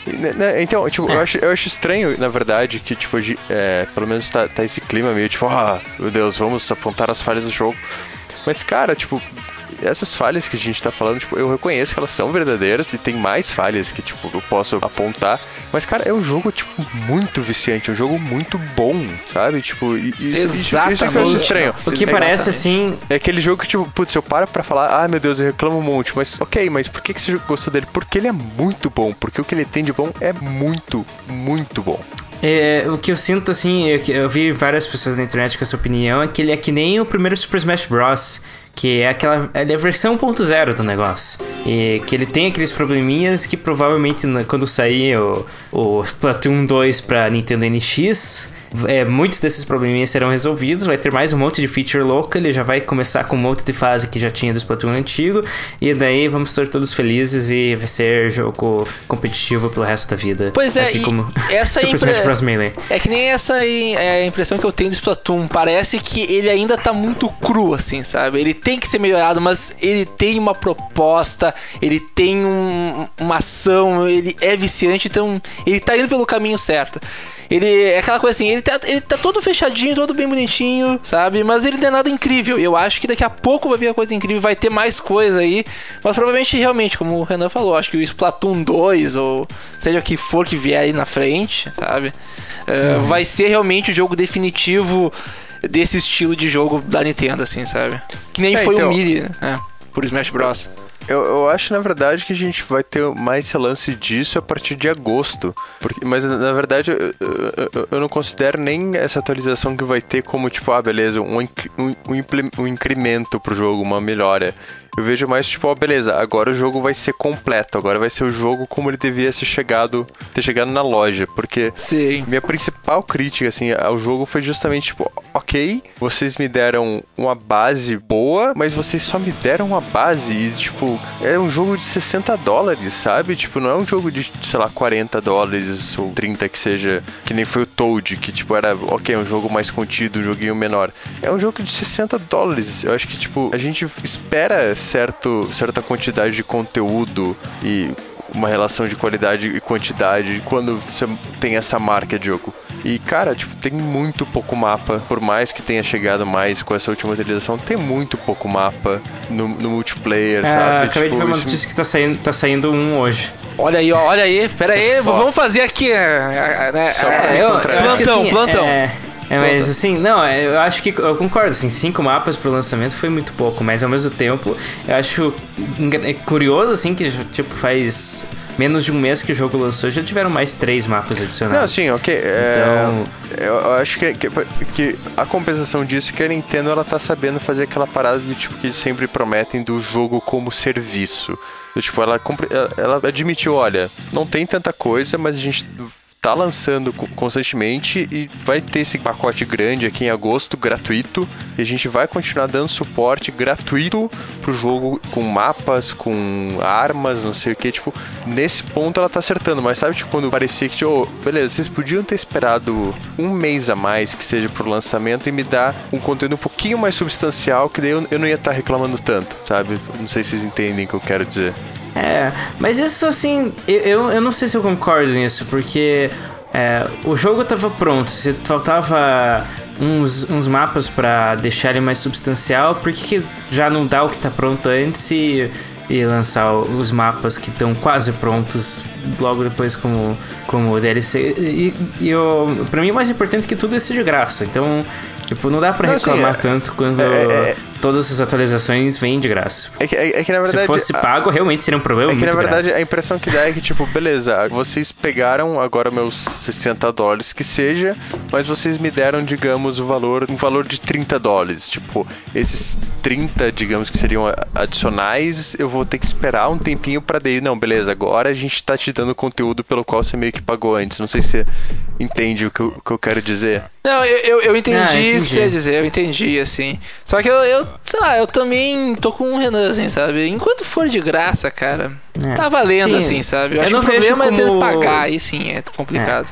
[SPEAKER 2] Né, né, Então, tipo, eu, acho, eu acho estranho, na verdade, que, tipo, de- é, pelo menos tá, tá esse clima meio tipo, ah, meu Deus, vamos apontar as falhas do jogo. Mas, cara, tipo, essas falhas que a gente tá falando, tipo, eu reconheço que elas são verdadeiras e tem mais falhas que, tipo, eu posso apontar. Mas, cara, é um jogo, tipo, muito viciante, é um jogo muito bom, sabe? Tipo, isso, isso, isso é que eu acho
[SPEAKER 3] Exatamente.
[SPEAKER 2] estranho.
[SPEAKER 1] O que
[SPEAKER 2] É-
[SPEAKER 1] parece assim.
[SPEAKER 2] é aquele jogo que, tipo, putz, eu paro pra falar, ah, meu Deus, eu reclamo um monte, mas ok, mas por que, que você gostou dele? Porque ele é muito bom, porque o que ele tem de bom é muito, muito bom.
[SPEAKER 1] É, o que eu sinto, assim, eu, que- eu vi várias pessoas na internet com essa opinião, é que ele é que nem o primeiro Super Smash Bros. Que é aquela. É a versão 1.0 do negócio. E que ele tem aqueles probleminhas que provavelmente quando sair o, o Splatoon 2 pra Nintendo NX. É, muitos desses probleminhas serão resolvidos, vai ter mais um monte de feature louca, ele já vai começar com um monte de fase que já tinha do Splatoon antigo, e daí vamos estar todos felizes e vai ser jogo competitivo pelo resto da vida.
[SPEAKER 3] Pois é,
[SPEAKER 1] assim como
[SPEAKER 3] essa
[SPEAKER 1] Super
[SPEAKER 3] impre-
[SPEAKER 1] Smash Bros. Melee.
[SPEAKER 3] É que nem essa é a impressão que eu tenho do Splatoon. Parece que ele ainda tá muito cru, assim, sabe? Ele tem que ser melhorado, mas ele tem uma proposta, ele tem um- uma ação, ele é viciante, então ele tá indo pelo caminho certo. Ele é aquela coisa assim, ele tá, ele tá todo fechadinho, todo bem bonitinho, sabe? Mas ele não é nada incrível. Eu acho que daqui a pouco vai vir a coisa incrível, vai ter mais coisa aí. Mas provavelmente, realmente, como o Renan falou, acho que o Splatoon 2, ou seja o que for que vier aí na frente, sabe? É,
[SPEAKER 2] Uhum.
[SPEAKER 3] Vai ser realmente o jogo definitivo desse estilo de jogo da Nintendo, assim, sabe? Que nem
[SPEAKER 2] É,
[SPEAKER 3] foi
[SPEAKER 2] então-
[SPEAKER 3] o Melee, né? Por Smash Bros.
[SPEAKER 2] Eu, eu acho, na verdade, que a gente vai ter mais esse lance disso a partir de agosto. Porque, mas, na verdade, eu, eu- eu- não considero nem essa atualização que vai ter como, tipo, ah, beleza, um, um, um um incremento pro jogo, uma melhora. Eu vejo mais, tipo, ó, beleza, agora o jogo vai ser completo, agora vai ser o jogo como ele devia ser chegado, ter chegado na loja. Porque
[SPEAKER 3] Sim.
[SPEAKER 2] minha principal crítica, assim, ao jogo foi justamente, tipo, ok, vocês me deram uma base boa, mas vocês só me deram uma base e, tipo, é um jogo de 60 dólares, sabe? Tipo, não é um jogo de, sei lá, 40 dólares ou 30 que seja, que nem foi o Toad, que, tipo, era, ok, um jogo mais contido, um joguinho menor. É um jogo de 60 dólares. Eu acho que, tipo, a gente espera certo, certa quantidade de conteúdo e uma relação de qualidade e quantidade quando você tem essa marca de jogo. E, cara, tipo, tem muito pouco mapa. Por mais que tenha chegado mais com essa última atualização, tem muito pouco mapa no, no multiplayer,
[SPEAKER 1] É,
[SPEAKER 2] sabe?
[SPEAKER 1] acabei de ver uma
[SPEAKER 2] isso-
[SPEAKER 1] notícia que tá saindo, tá saindo um hoje.
[SPEAKER 3] Olha aí, ó, olha aí, pera aí,
[SPEAKER 2] Só.
[SPEAKER 3] vamos fazer aqui, né,
[SPEAKER 2] Só
[SPEAKER 3] é,
[SPEAKER 2] pra
[SPEAKER 1] É, eu, eu
[SPEAKER 3] Plantão,
[SPEAKER 1] assim,
[SPEAKER 3] plantão.
[SPEAKER 1] É, é, mas assim, não, é, eu acho que eu concordo, assim, cinco mapas pro lançamento foi muito pouco, mas ao mesmo tempo eu acho é curioso, assim, que tipo faz menos de um mês que o jogo lançou, já tiveram mais três mapas adicionados.
[SPEAKER 2] Não, sim, ok. é,
[SPEAKER 1] Então-
[SPEAKER 2] eu, eu acho que, que, que a compensação disso é que a Nintendo ela tá sabendo fazer aquela parada de tipo que eles sempre prometem do jogo como serviço. Tipo, ela- ela admitiu, olha, não tem tanta coisa, mas a gente tá lançando co- constantemente e vai ter esse pacote grande aqui em agosto, gratuito, e a gente vai continuar dando suporte gratuito pro jogo com mapas, com armas, não sei o que, tipo, nesse ponto ela tá acertando, mas sabe, tipo, quando parecia que, oh, beleza, vocês podiam ter esperado um mês a mais que seja pro lançamento e me dar um conteúdo um pouquinho mais substancial, que daí eu, eu não ia estar reclamando tanto, sabe? Não sei se vocês entendem o que eu quero dizer.
[SPEAKER 1] É, mas isso assim, eu, eu, eu não sei se eu concordo nisso, porque é, o jogo tava pronto, se faltava uns, uns mapas pra deixar ele mais substancial, por que, que já não dá o que tá pronto antes e, e lançar os mapas que estão quase prontos logo depois como, como DLC? E, e eu, pra mim o mais importante é que tudo isso é de graça, então. Tipo, não dá pra
[SPEAKER 2] Não, assim,
[SPEAKER 1] reclamar
[SPEAKER 2] é-
[SPEAKER 1] tanto quando
[SPEAKER 2] é- é-
[SPEAKER 1] todas essas atualizações vêm de graça.
[SPEAKER 2] É que, é, é que na verdade.
[SPEAKER 1] Se fosse
[SPEAKER 2] a-
[SPEAKER 1] pago, realmente seria um problema
[SPEAKER 2] É que
[SPEAKER 1] muito
[SPEAKER 2] na
[SPEAKER 1] grave.
[SPEAKER 2] verdade a impressão que dá é que, tipo, beleza, vocês pegaram agora meus 60 dólares que seja, mas vocês me deram, digamos, o valor, um valor de 30 dólares. Tipo, esses 30, digamos que seriam a- adicionais, eu vou ter que esperar um tempinho pra daí. Não, beleza, agora a gente tá te dando conteúdo pelo qual você meio que pagou antes. Não sei se você entende o que eu, que eu quero dizer.
[SPEAKER 3] Não, eu, eu, eu entendi,
[SPEAKER 1] Ah,
[SPEAKER 3] o que
[SPEAKER 1] entendi.
[SPEAKER 3] você ia dizer, eu entendi, assim. Só que eu, eu, sei lá, eu também tô com o Renan, assim, sabe? Enquanto for de graça, cara,
[SPEAKER 1] É.
[SPEAKER 3] tá valendo,
[SPEAKER 1] Sim,
[SPEAKER 3] assim, sabe? Eu,
[SPEAKER 1] eu
[SPEAKER 3] acho
[SPEAKER 1] não
[SPEAKER 3] que o problema é ter que
[SPEAKER 1] como-
[SPEAKER 3] pagar, aí sim, é complicado.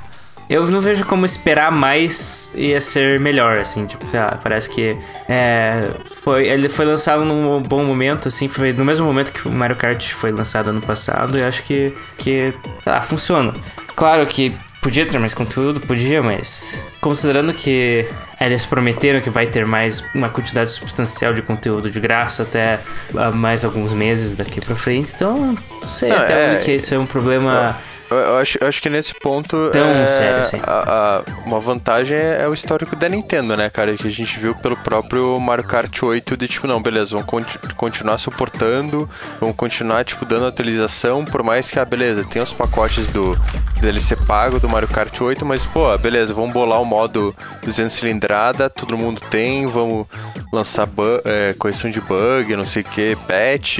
[SPEAKER 1] Eu não vejo como esperar mais ia ser melhor, assim, tipo, sei lá, parece que é, foi, ele foi lançado num bom momento, assim, foi no mesmo momento que o Mario Kart foi lançado ano passado, e acho que, que sei lá, funciona. Claro que podia ter mais conteúdo, podia, mas considerando que eles prometeram que vai ter mais uma quantidade substancial de conteúdo de graça até ah, mais alguns meses daqui pra frente, então não sei
[SPEAKER 2] Não,
[SPEAKER 1] até
[SPEAKER 2] é-
[SPEAKER 1] onde que isso é um problema.
[SPEAKER 2] Eu, eu acho, eu acho que nesse ponto.
[SPEAKER 1] Tão
[SPEAKER 2] é,
[SPEAKER 1] sério, assim.
[SPEAKER 2] a- a- uma vantagem é, é o histórico da Nintendo, né, cara? Que a gente viu pelo próprio Mario Kart 8 de tipo, não, beleza, vamos conti- continuar suportando, vamos continuar, tipo, dando atualização, por mais que, ah, beleza, tem os pacotes do DLC pago do Mario Kart 8, mas, pô, beleza, vamos bolar o modo 200 cilindrada, todo mundo tem, vamos lançar é, correção de bug, não sei o que, patch.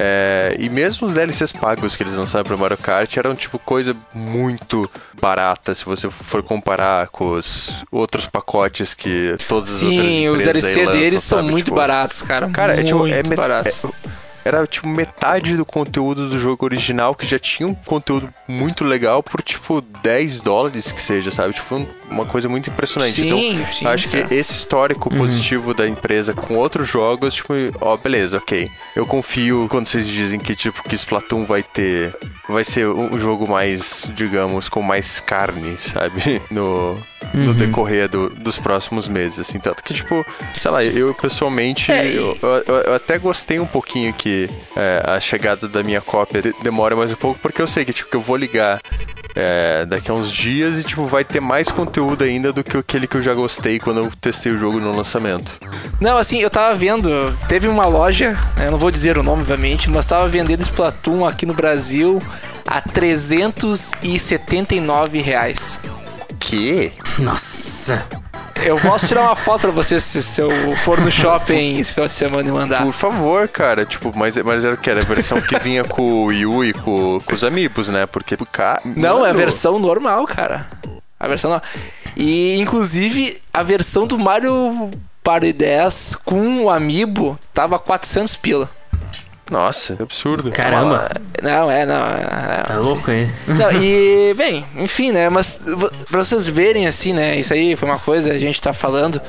[SPEAKER 2] É, e mesmo os DLCs pagos que eles lançaram pro Mario Kart eram tipo coisa muito barata se você for comparar com os outros pacotes que todas as outras
[SPEAKER 3] Sim, os DLC
[SPEAKER 2] lançam,
[SPEAKER 3] deles são
[SPEAKER 2] sabe?
[SPEAKER 3] muito
[SPEAKER 2] Tipo,
[SPEAKER 3] baratos, cara.
[SPEAKER 2] Cara, é tipo,
[SPEAKER 3] muito
[SPEAKER 2] é,
[SPEAKER 3] baratos.
[SPEAKER 2] é- era tipo metade do conteúdo do jogo original, que já tinha um conteúdo muito legal por tipo 10 dólares que seja, sabe? Tipo, um- uma coisa muito impressionante.
[SPEAKER 3] Sim,
[SPEAKER 2] então,
[SPEAKER 3] sim,
[SPEAKER 2] acho
[SPEAKER 3] cara.
[SPEAKER 2] que esse histórico positivo da empresa com outros jogos, tipo, ó, beleza, ok. Eu confio quando vocês dizem que, tipo, que Splatoon vai ter. Vai ser um jogo mais, digamos, com mais carne, sabe? No, no decorrer do- dos próximos meses, assim. Tanto que, tipo, sei lá, eu pessoalmente.
[SPEAKER 3] É,
[SPEAKER 2] eu, eu- eu até gostei um pouquinho que é, a chegada da minha cópia de- demora mais um pouco, porque eu sei que, tipo, que eu vou ligar é, daqui a uns dias e, tipo, vai ter mais conteúdo ainda do que aquele que eu já gostei quando eu testei o jogo no lançamento.
[SPEAKER 3] Não, assim, eu tava vendo, teve uma loja, né, eu não vou dizer o nome, obviamente, mas tava vendendo Splatoon aqui no Brasil a 379 reais.
[SPEAKER 2] Que?
[SPEAKER 1] Nossa.
[SPEAKER 3] Eu posso tirar uma foto pra você se, se eu for no shopping esse final de semana e mandar.
[SPEAKER 2] Por favor, cara, tipo, mas, mas era o que? Era a versão que vinha com o Wii U e com, com os amiibos, né? Porque, cá,
[SPEAKER 3] Não, é a versão normal, cara. A versão normal. E, inclusive, a versão do Mario Party 10 com o Amiibo tava 400 pila.
[SPEAKER 2] Nossa, que absurdo.
[SPEAKER 1] Caramba.
[SPEAKER 3] Não, é, não. é,
[SPEAKER 1] Tá
[SPEAKER 3] é,
[SPEAKER 1] louco aí?
[SPEAKER 3] Não, e, bem, enfim, né? Mas pra vocês verem, assim, né? Isso aí foi uma coisa, a gente tá falando,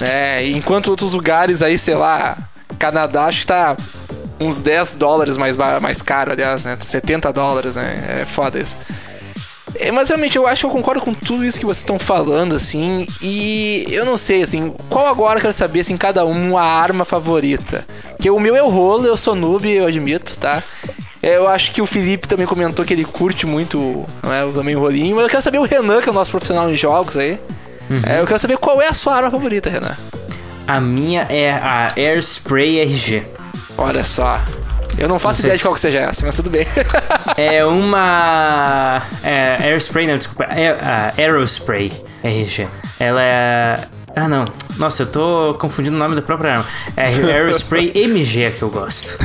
[SPEAKER 3] né? Enquanto outros lugares aí, sei lá, Canadá, acho que tá uns 10 dólares mais, mais caro, aliás, né? 70 dólares, né? É foda isso. É, mas realmente eu acho que eu concordo com tudo isso que vocês estão falando, assim, e eu não sei, assim, qual agora eu quero saber, assim, cada um a arma favorita. Porque o meu é o rolo, eu sou noob, eu admito, tá? É, Eu acho que o Felipe também comentou que ele curte muito não é, também o rolinho, mas eu quero saber o Renan, que é o nosso profissional em jogos aí. É, eu quero saber qual é a sua arma favorita, Renan.
[SPEAKER 1] A minha é a Air Spray RG.
[SPEAKER 3] Olha só. Eu não faço
[SPEAKER 1] Não
[SPEAKER 3] ideia de
[SPEAKER 1] se-
[SPEAKER 3] qual que seja essa, mas tudo bem.
[SPEAKER 1] É uma. É, Airspray, não, desculpa. É, a Aerospray RG. Ela é. Ah, não. Nossa, eu tô confundindo o nome da própria arma. É Aerospray MG que eu gosto.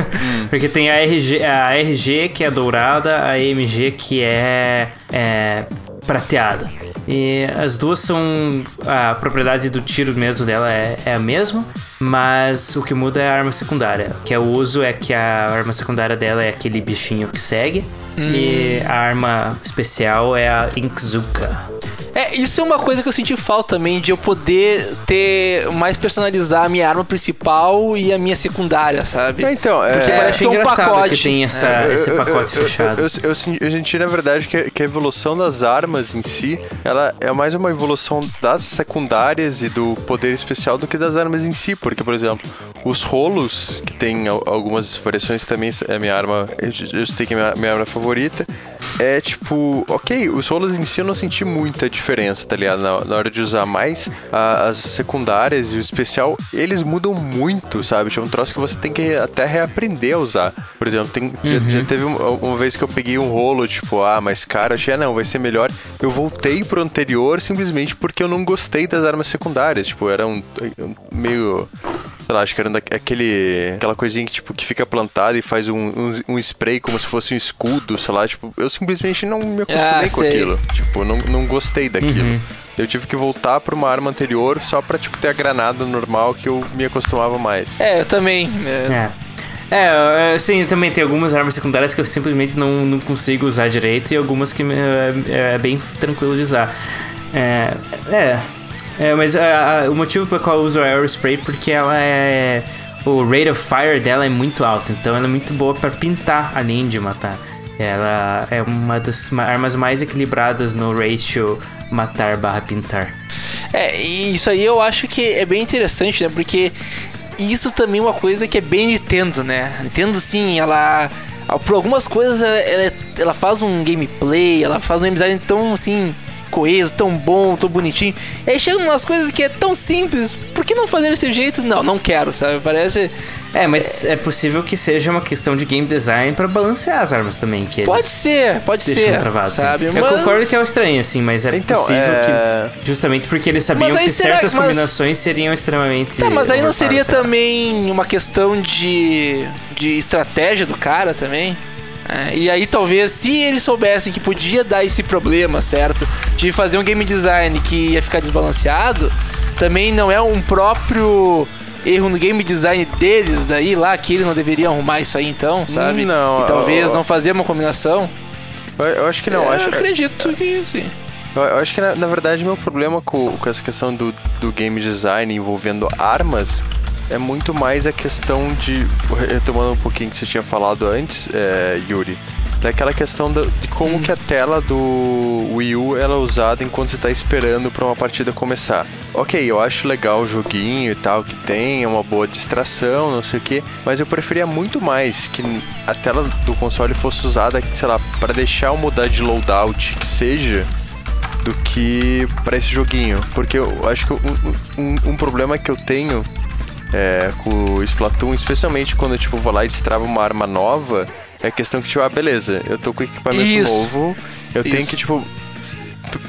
[SPEAKER 1] Porque tem a RG, a RG que é dourada, a MG que é, é prateada. E as duas são. A propriedade do tiro mesmo dela é, é a mesma, mas o que muda é a arma secundária. Que é o uso é que a arma secundária dela é aquele bichinho que segue. E a arma especial é a Inkzuka.
[SPEAKER 3] É, isso é uma coisa que eu senti falta também, de eu poder ter mais personalizar a minha arma principal e a minha secundária, sabe?
[SPEAKER 2] É, então, é,
[SPEAKER 3] Porque
[SPEAKER 1] É,
[SPEAKER 3] parece que é um pacote.
[SPEAKER 1] que tem essa,
[SPEAKER 2] Eu-
[SPEAKER 1] esse pacote
[SPEAKER 2] eu- eu-
[SPEAKER 1] fechado.
[SPEAKER 2] Eu, eu, eu senti- eu senti, na verdade, que, que a evolução das armas em si, ela é mais uma evolução das secundárias e do poder especial do que das armas em si. Porque, por exemplo, os rolos, que tem al- algumas variações também, é minha arma, eu, sei que é minha, minha arma favorita, é tipo, ok, os rolos em si eu não senti muita diferença, tá ligado? Na, na hora de usar mais a- as secundárias e o especial, eles mudam muito, sabe? Tipo, um troço que você tem que até reaprender a usar. Por exemplo, tem, já, já teve uma, uma vez que eu peguei um rolo, tipo, ah, mas cara, achei, ah, não, vai ser melhor. Eu voltei pro anterior simplesmente porque eu não gostei das armas secundárias. Tipo, era um, um meio sei lá, acho que era da- aquele, aquela coisinha que, tipo, que fica plantada e faz um, um, um spray como se fosse um escudo, sei lá, tipo, eu simplesmente não me acostumei
[SPEAKER 3] Ah,
[SPEAKER 2] com aquilo. Tipo, não, não gostei daquilo.
[SPEAKER 1] Uhum.
[SPEAKER 2] Eu tive que voltar pra uma arma anterior só pra, tipo, ter a granada normal que eu me acostumava mais.
[SPEAKER 3] É, eu também. é,
[SPEAKER 1] É. É, eu- sim, também tem algumas armas secundárias que eu simplesmente não, não consigo usar direito e algumas que me- é, é bem tranquilo de usar. É, é, é, mas a- a- o motivo pelo qual eu uso a Aerospray é porque ela é. O rate of fire dela é muito alto, então ela é muito boa pra pintar além de matar. Ela é uma das ma- armas mais equilibradas no ratio matar barra pintar.
[SPEAKER 3] É, e isso aí eu acho que é bem interessante, né? Porque isso também é uma coisa que é bem Nintendo, né? Nintendo, sim, ela. Por algumas coisas ela, ela faz um gameplay, ela faz um design tão assim. Coeso, tão bom, tão bonitinho. E aí chegam umas coisas que é tão simples. Por que não fazer desse jeito? Não, não quero, sabe? Parece.
[SPEAKER 1] É, mas é possível que seja uma questão de game design pra balancear as armas também. Que
[SPEAKER 3] Pode ser, pode ser.
[SPEAKER 1] travado, assim.
[SPEAKER 3] sabe?
[SPEAKER 1] Eu
[SPEAKER 3] Mas-
[SPEAKER 1] concordo que é estranho, assim, mas é
[SPEAKER 2] Então,
[SPEAKER 1] possível
[SPEAKER 2] é-
[SPEAKER 1] que. Justamente porque eles sabiam que
[SPEAKER 3] será-
[SPEAKER 1] certas
[SPEAKER 3] mas-
[SPEAKER 1] combinações seriam extremamente.
[SPEAKER 3] Tá, mas aí não seria também uma questão de, de estratégia do cara também? É, e aí talvez se eles soubessem que podia dar esse problema, certo? De fazer um game design que ia ficar desbalanceado, também não é um próprio erro no game design deles daí lá, que eles não deveriam arrumar isso aí então, sabe?
[SPEAKER 2] Não,
[SPEAKER 3] E talvez
[SPEAKER 2] eu-
[SPEAKER 3] não fazer uma combinação.
[SPEAKER 2] Eu, eu acho que não,
[SPEAKER 3] eu
[SPEAKER 2] acho,
[SPEAKER 3] acredito que sim.
[SPEAKER 2] eu, eu acho que na, na verdade meu problema com, com essa questão do, do game design envolvendo armas é muito mais a questão de. Retomando um pouquinho que você tinha falado antes, é, Yuri. Daquela questão da- de como que a tela do Wii U ela é usada enquanto você tá esperando pra uma partida começar. Ok, eu acho legal o joguinho e tal que tem, é uma boa distração, não sei o que, mas eu preferia muito mais que a tela do console fosse usada, sei lá, para deixar eu mudar de loadout que seja, do que para esse joguinho. Porque eu acho que um, um, um problema que eu tenho é, com o Splatoon, especialmente quando eu tipo, vou lá e destrava uma arma nova, é questão que, tipo, ah, beleza, eu tô com equipamento
[SPEAKER 3] Isso.
[SPEAKER 2] novo, eu tenho
[SPEAKER 3] Isso.
[SPEAKER 2] que, tipo.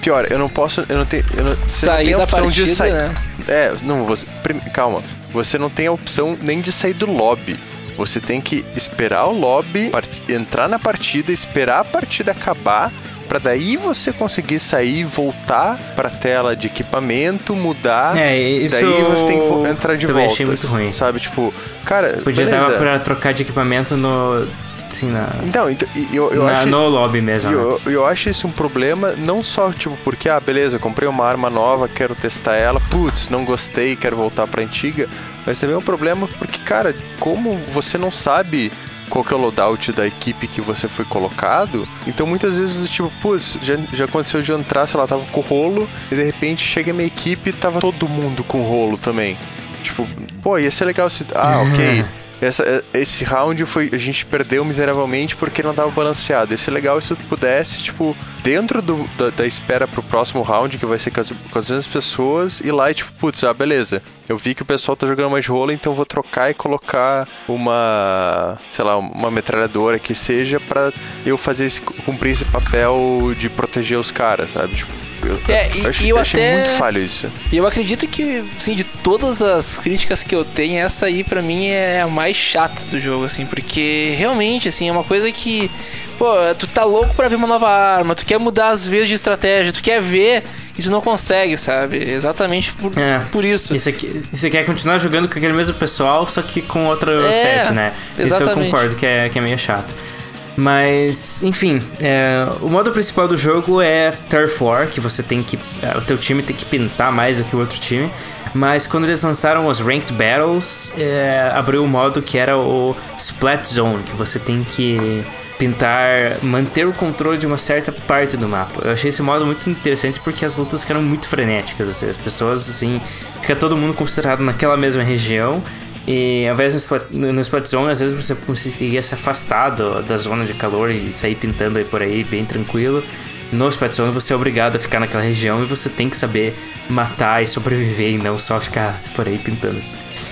[SPEAKER 2] Pior, eu não posso. Eu não tenho. Eu não, você não
[SPEAKER 3] Sair
[SPEAKER 2] tem a
[SPEAKER 3] da
[SPEAKER 2] opção de
[SPEAKER 3] partida,
[SPEAKER 2] sair.
[SPEAKER 3] né?
[SPEAKER 2] É, não, você. Calma. Você não tem a opção nem de sair do lobby. Você tem que esperar o lobby, entrar na partida, esperar a partida acabar, pra daí você conseguir sair, voltar pra tela de equipamento, mudar.
[SPEAKER 1] É, isso
[SPEAKER 2] Daí você tem que entrar de
[SPEAKER 1] também
[SPEAKER 2] volta.
[SPEAKER 1] achei muito ruim.
[SPEAKER 2] Sabe, tipo, cara,
[SPEAKER 1] Podia
[SPEAKER 2] beleza.
[SPEAKER 1] dar pra trocar de equipamento no. Assim, na.
[SPEAKER 2] Então, então, eu, eu
[SPEAKER 1] na-
[SPEAKER 2] acho.
[SPEAKER 1] no lobby mesmo.
[SPEAKER 2] E
[SPEAKER 1] né?
[SPEAKER 2] eu, eu acho isso um problema, não só, tipo, porque, ah, beleza, comprei uma arma nova, quero testar ela, putz, não gostei, quero voltar pra antiga, mas também é um problema porque, cara, como você não sabe qual que é o loadout da equipe que você foi colocado, então muitas vezes, tipo, putz, já, já aconteceu de entrar, sei lá, tava com rolo, e de repente chega a minha equipe e tava todo mundo com rolo também. Tipo, pô, ia ser legal se. Ah, ok. Essa, esse round foi. A gente perdeu miseravelmente porque não tava balanceado. Ia ser legal se pudesse, tipo, dentro do, da, da espera pro próximo round, que vai ser com as, com as mesmas pessoas, ir lá e, tipo, putz, ah, beleza. Eu vi que o pessoal tá jogando mais rolo, então vou trocar e colocar uma. sei lá, uma metralhadora que seja pra eu fazer esse, cumprir esse papel de proteger os caras, sabe? Tipo, eu,
[SPEAKER 3] É, e-
[SPEAKER 2] acho,
[SPEAKER 3] eu
[SPEAKER 2] achei
[SPEAKER 3] até-
[SPEAKER 2] muito falho isso.
[SPEAKER 3] E eu acredito que, assim, de todas as críticas que eu tenho, essa aí pra mim é a mais chata do jogo, assim, porque realmente, assim, é uma coisa que, pô, tu tá louco pra ver uma nova arma, tu quer mudar as vezes de estratégia, tu quer ver e tu não consegue, sabe? Exatamente por,
[SPEAKER 1] É.
[SPEAKER 3] por isso.
[SPEAKER 1] E você, e você quer continuar jogando com aquele mesmo pessoal, só que com outro
[SPEAKER 3] É,
[SPEAKER 1] set, né? Isso eu
[SPEAKER 3] exatamente.
[SPEAKER 1] concordo que é, que é meio chato. Mas, enfim, é, o modo principal do jogo é Turf War, que você tem que. é, o teu time tem que pintar mais do que o outro time. Mas quando eles lançaram os Ranked Battles, é, abriu o modo que era o Splat Zone, que você tem que pintar, manter o controle de uma certa parte do mapa. Eu achei esse modo muito interessante porque as lutas ficaram muito frenéticas, assim, as pessoas assim, fica todo mundo concentrado naquela mesma região. E ao invés no no Splat Zone, às vezes você conseguia se afastar do- da zona de calor e sair pintando aí por aí bem tranquilo. No Splat Zone você é obrigado a ficar naquela região e você tem que saber matar e sobreviver e não só ficar por aí pintando.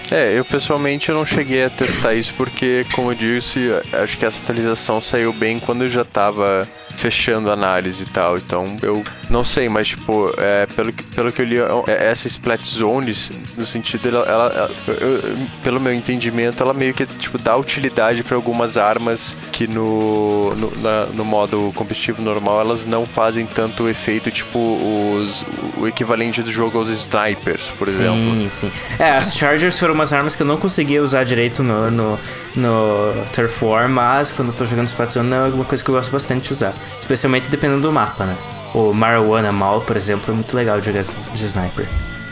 [SPEAKER 2] É, eu pessoalmente eu não cheguei a testar isso porque, como eu disse, acho que essa atualização saiu bem quando eu já tava fechando a análise e tal. Então eu não sei, mas tipo, é, pelo, que- pelo que eu li, é, essa Splat Zones, no sentido, ela, ela- ela- eu- pelo meu entendimento, ela meio que tipo, dá utilidade para algumas armas que no, no, na- no modo competitivo normal elas não fazem tanto efeito, tipo os, o equivalente do jogo aos snipers, por exemplo.
[SPEAKER 1] Sim, sim. É, as Chargers foram umas armas que eu não conseguia usar direito no, no, no Turf War, mas quando eu tô jogando Splatoon é uma coisa que eu gosto bastante de usar. Especialmente dependendo do mapa, né? O Marijuana Mall, por exemplo, é muito legal de jogar de sniper.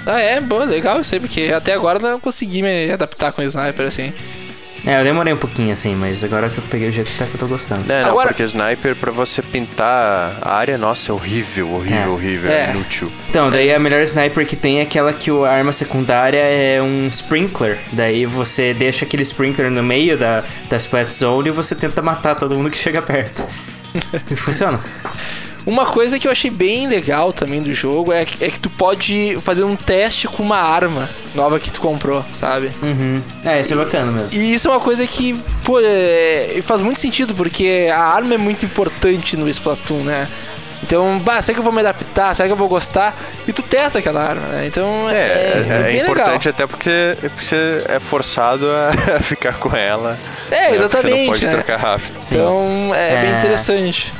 [SPEAKER 3] Ah, é, boa, legal isso aí, porque até agora eu não consegui me adaptar com o sniper, assim.
[SPEAKER 1] É, eu demorei um pouquinho assim, mas agora que eu peguei o jeito tá que eu tô gostando.
[SPEAKER 2] É, não,
[SPEAKER 3] Agora-
[SPEAKER 2] porque sniper, pra você pintar a área, nossa, é horrível, horrível,
[SPEAKER 1] É.
[SPEAKER 2] horrível, é.
[SPEAKER 3] É.
[SPEAKER 2] inútil.
[SPEAKER 1] Então, daí a melhor sniper que tem é aquela que o- a arma secundária é um sprinkler. Daí você deixa aquele sprinkler no meio da, da splat zone e você tenta matar todo mundo que chega perto. E funciona.
[SPEAKER 3] Uma coisa que eu achei bem legal também do jogo é, que- é que tu pode fazer um teste com uma arma nova que tu comprou, sabe?
[SPEAKER 1] Uhum. É, isso é bacana mesmo.
[SPEAKER 3] E isso é uma coisa que, pô, é- faz muito sentido, porque a arma é muito importante no Splatoon, né? Então, bah, será que eu vou me adaptar? Será que eu vou gostar? E tu testa aquela arma, né? Então
[SPEAKER 2] É,
[SPEAKER 3] é,
[SPEAKER 2] é, é
[SPEAKER 3] bem
[SPEAKER 2] importante até porque, porque você é forçado a ficar com ela.
[SPEAKER 3] legal. É,
[SPEAKER 2] né? Porque Você não
[SPEAKER 3] exatamente.
[SPEAKER 2] pode
[SPEAKER 3] né?
[SPEAKER 2] trocar rápido.
[SPEAKER 3] Então é, bem
[SPEAKER 1] É.
[SPEAKER 3] interessante.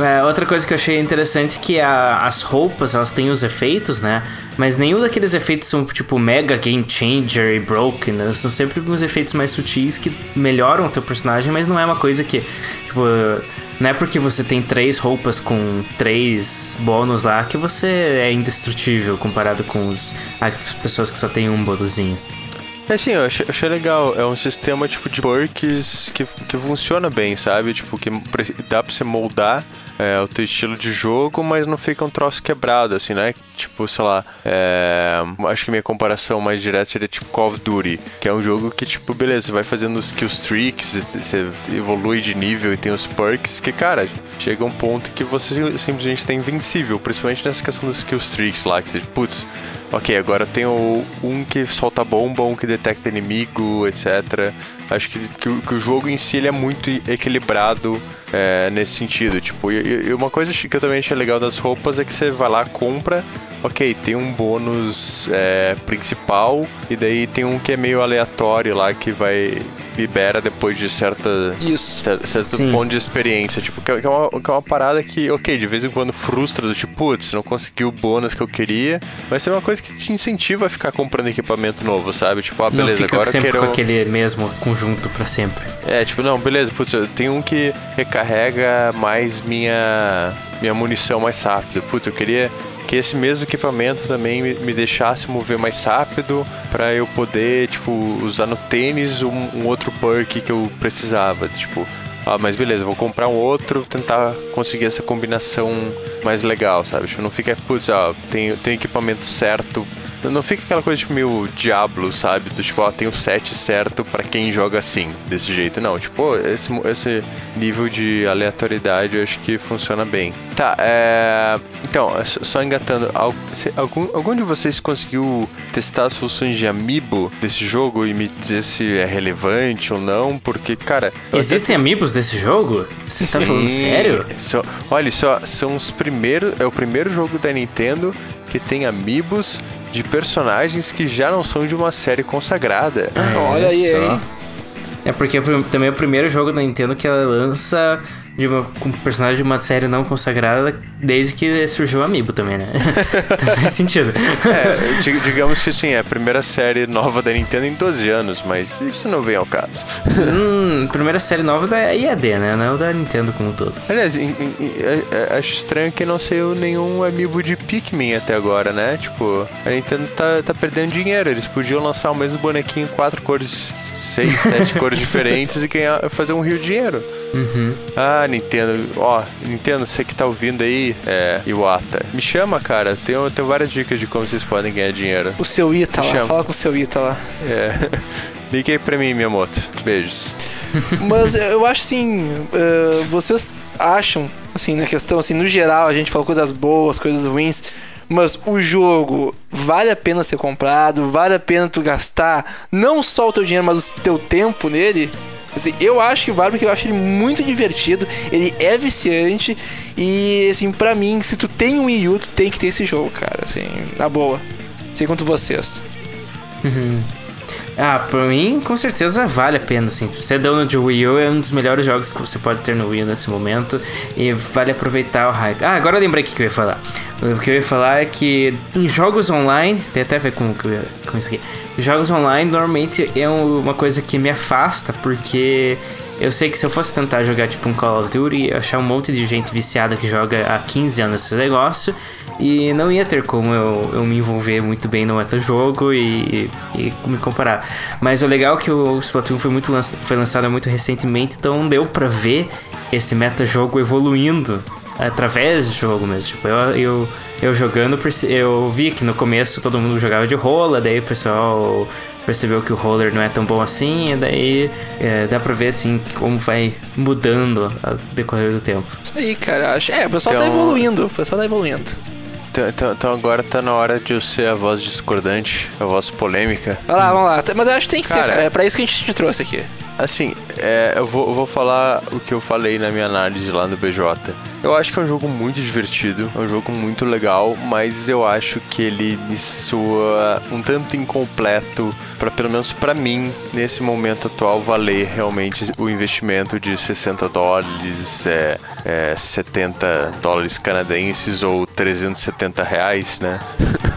[SPEAKER 1] É, outra coisa que eu achei interessante é que a- as roupas, elas têm os efeitos, né? Mas nenhum daqueles efeitos são, tipo, mega game changer e broken, né? São sempre uns efeitos mais sutis que melhoram o teu personagem, mas não é uma coisa que, tipo... Não é porque você tem três roupas com três bônus lá que você é indestrutível comparado com os, as pessoas que só tem um bônusinho.
[SPEAKER 2] É sim, eu achei, achei legal. É um sistema tipo de perks que, que funciona bem, sabe? Tipo, que dá pra você moldar é, o teu estilo de jogo, mas não fica um troço quebrado, assim, né? Tipo, sei lá, é, acho que minha comparação mais direta seria tipo Call of Duty, que é um jogo que, tipo, beleza, você vai fazendo os kill streaks, você evolui de nível e tem os perks, que, cara, chega um ponto que você simplesmente tá invencível, principalmente nessa questão dos kill streaks lá, que você, putz, Ok, agora tem um que solta bomba, um que detecta inimigo, etc. Acho que, que, o- que o jogo em si ele é muito equilibrado é, nesse sentido. Tipo, e, e uma coisa que eu também achei legal das roupas é que você vai lá, compra, ok, tem um bônus é, principal, e daí tem um que é meio aleatório lá que vai. libera depois de certa
[SPEAKER 3] Isso.
[SPEAKER 2] cer- certo
[SPEAKER 1] Sim.
[SPEAKER 2] ponto de experiência. Tipo, que é, uma, que é uma parada que, ok, de vez em quando frustra, do tipo, putz, não consegui o bônus que eu queria, mas é uma coisa que te incentiva a ficar comprando equipamento novo, sabe? Tipo, ah, beleza,
[SPEAKER 1] não fica
[SPEAKER 2] agora eu
[SPEAKER 1] sempre
[SPEAKER 2] quero.
[SPEAKER 1] com aquele mesmo conjunto pra sempre.
[SPEAKER 2] É, tipo, não, beleza, putz, eu tenho um que recarrega mais minha, minha munição mais rápido. Putz, eu queria que esse mesmo equipamento também me, deixasse mover mais rápido pra eu poder, tipo, usar no tênis um, um outro perk que eu precisava. Tipo, ah, mas beleza, vou comprar um outro, tentar conseguir essa combinação mais legal, sabe? Tipo, não fica, putz, ah, tem, tem equipamento certo não fica aquela coisa tipo meio Diablo, sabe? Do tipo, ó, tem o set certo pra quem joga assim, desse jeito. Não, tipo, esse, esse nível de aleatoriedade eu acho que funciona bem. Tá, é. Então, é só engatando, algum, algum de vocês conseguiu testar as funções de amiibo desse jogo e me dizer se é relevante ou não? Porque, cara. eu
[SPEAKER 1] Existem amigos desse jogo? Você tá falando
[SPEAKER 2] Sim.
[SPEAKER 1] sério?
[SPEAKER 2] Só- olha só, são os primeiros. É o primeiro jogo da Nintendo que tem amiibos de personagens que já não são de uma série consagrada.
[SPEAKER 3] Olha aí,
[SPEAKER 1] só.
[SPEAKER 3] hein?
[SPEAKER 1] É porque é também é o primeiro jogo da Nintendo que ela lança de uma, com um personagem de uma série não consagrada desde que surgiu o Amiibo também, né? então faz sentido.
[SPEAKER 2] É, di- digamos que sim, é a primeira série nova da Nintendo em 12 anos, mas isso não vem ao caso.
[SPEAKER 1] hum, primeira série nova da IAD, né? Não é da Nintendo como um todo.
[SPEAKER 2] Aliás, em- em- em- acho estranho que não saiu nenhum amiibo de Pikmin até agora, né? Tipo, a Nintendo tá, tá perdendo dinheiro. Eles podiam lançar o mesmo bonequinho em quatro cores, seis, sete cores diferentes e ganhar, fazer um rio de dinheiro. Ah, Nintendo, ó, Nintendo, você que tá ouvindo aí, é, Iwata, me chama, cara. Tenho, tenho várias dicas de como vocês podem ganhar dinheiro.
[SPEAKER 3] O seu Ita lá,
[SPEAKER 2] Chama.
[SPEAKER 3] fala com o seu Ita lá.
[SPEAKER 2] É. Ligue aí pra mim, Miyamoto. Beijos.
[SPEAKER 3] Mas eu acho assim, eh, vocês acham, assim, na questão, assim, no geral, a gente fala coisas boas, coisas ruins, mas o jogo vale a pena ser comprado, vale a pena tu gastar não só o teu dinheiro, mas o teu tempo nele? Assim, eu acho que vale porque eu acho ele muito divertido, ele é viciante e, assim, pra mim, se tu tem um Wii U, tu tem que ter esse jogo, cara, assim, na boa. Sei quanto vocês.
[SPEAKER 1] Ah, pra mim, com certeza vale a pena, assim. Se você é dono de Wii U, é um dos melhores jogos que você pode ter no Wii nesse momento. E vale aproveitar o hype. Ah, agora eu lembrei o que eu ia falar. O que eu ia falar é que em jogos online, tem até a ver com, com isso aqui. Jogos online normalmente é um- uma coisa que me afasta, porque eu sei que se eu fosse tentar jogar tipo um Call of Duty, achar um monte de gente viciada que joga há 15 anos esse negócio. E não ia ter como eu, eu me envolver muito bem no metajogo e, e me comparar. Mas o legal é que o Splatoon foi, muito lança- foi lançado muito recentemente, então deu pra ver esse metajogo evoluindo através do jogo mesmo. Tipo, eu, eu, eu jogando, eu vi que no começo todo mundo jogava de rola, daí o pessoal percebeu que o roller não é tão bom assim, e daí é, dá pra ver assim como vai mudando ao decorrer do tempo.
[SPEAKER 3] Isso aí, cara, acho. É, o pessoal tá
[SPEAKER 2] Então-
[SPEAKER 3] evoluindo, o pessoal tá evoluindo.
[SPEAKER 2] Então, então- então agora tá na hora de eu ser a voz discordante, a voz polêmica.
[SPEAKER 3] Vai lá, vamos lá. Mas eu acho que tem que ser,
[SPEAKER 2] Cara,
[SPEAKER 3] cara. É pra isso que a gente te trouxe aqui.
[SPEAKER 2] Assim, é, eu, vou, eu vou falar o que eu falei na minha análise lá no BJ. Eu acho que é um jogo muito divertido, é um jogo muito legal, mas eu acho que ele me soa um tanto incompleto para pelo menos para mim nesse momento atual valer realmente o investimento de 60 dólares, é, é 70 dólares canadenses ou 370 reais, né?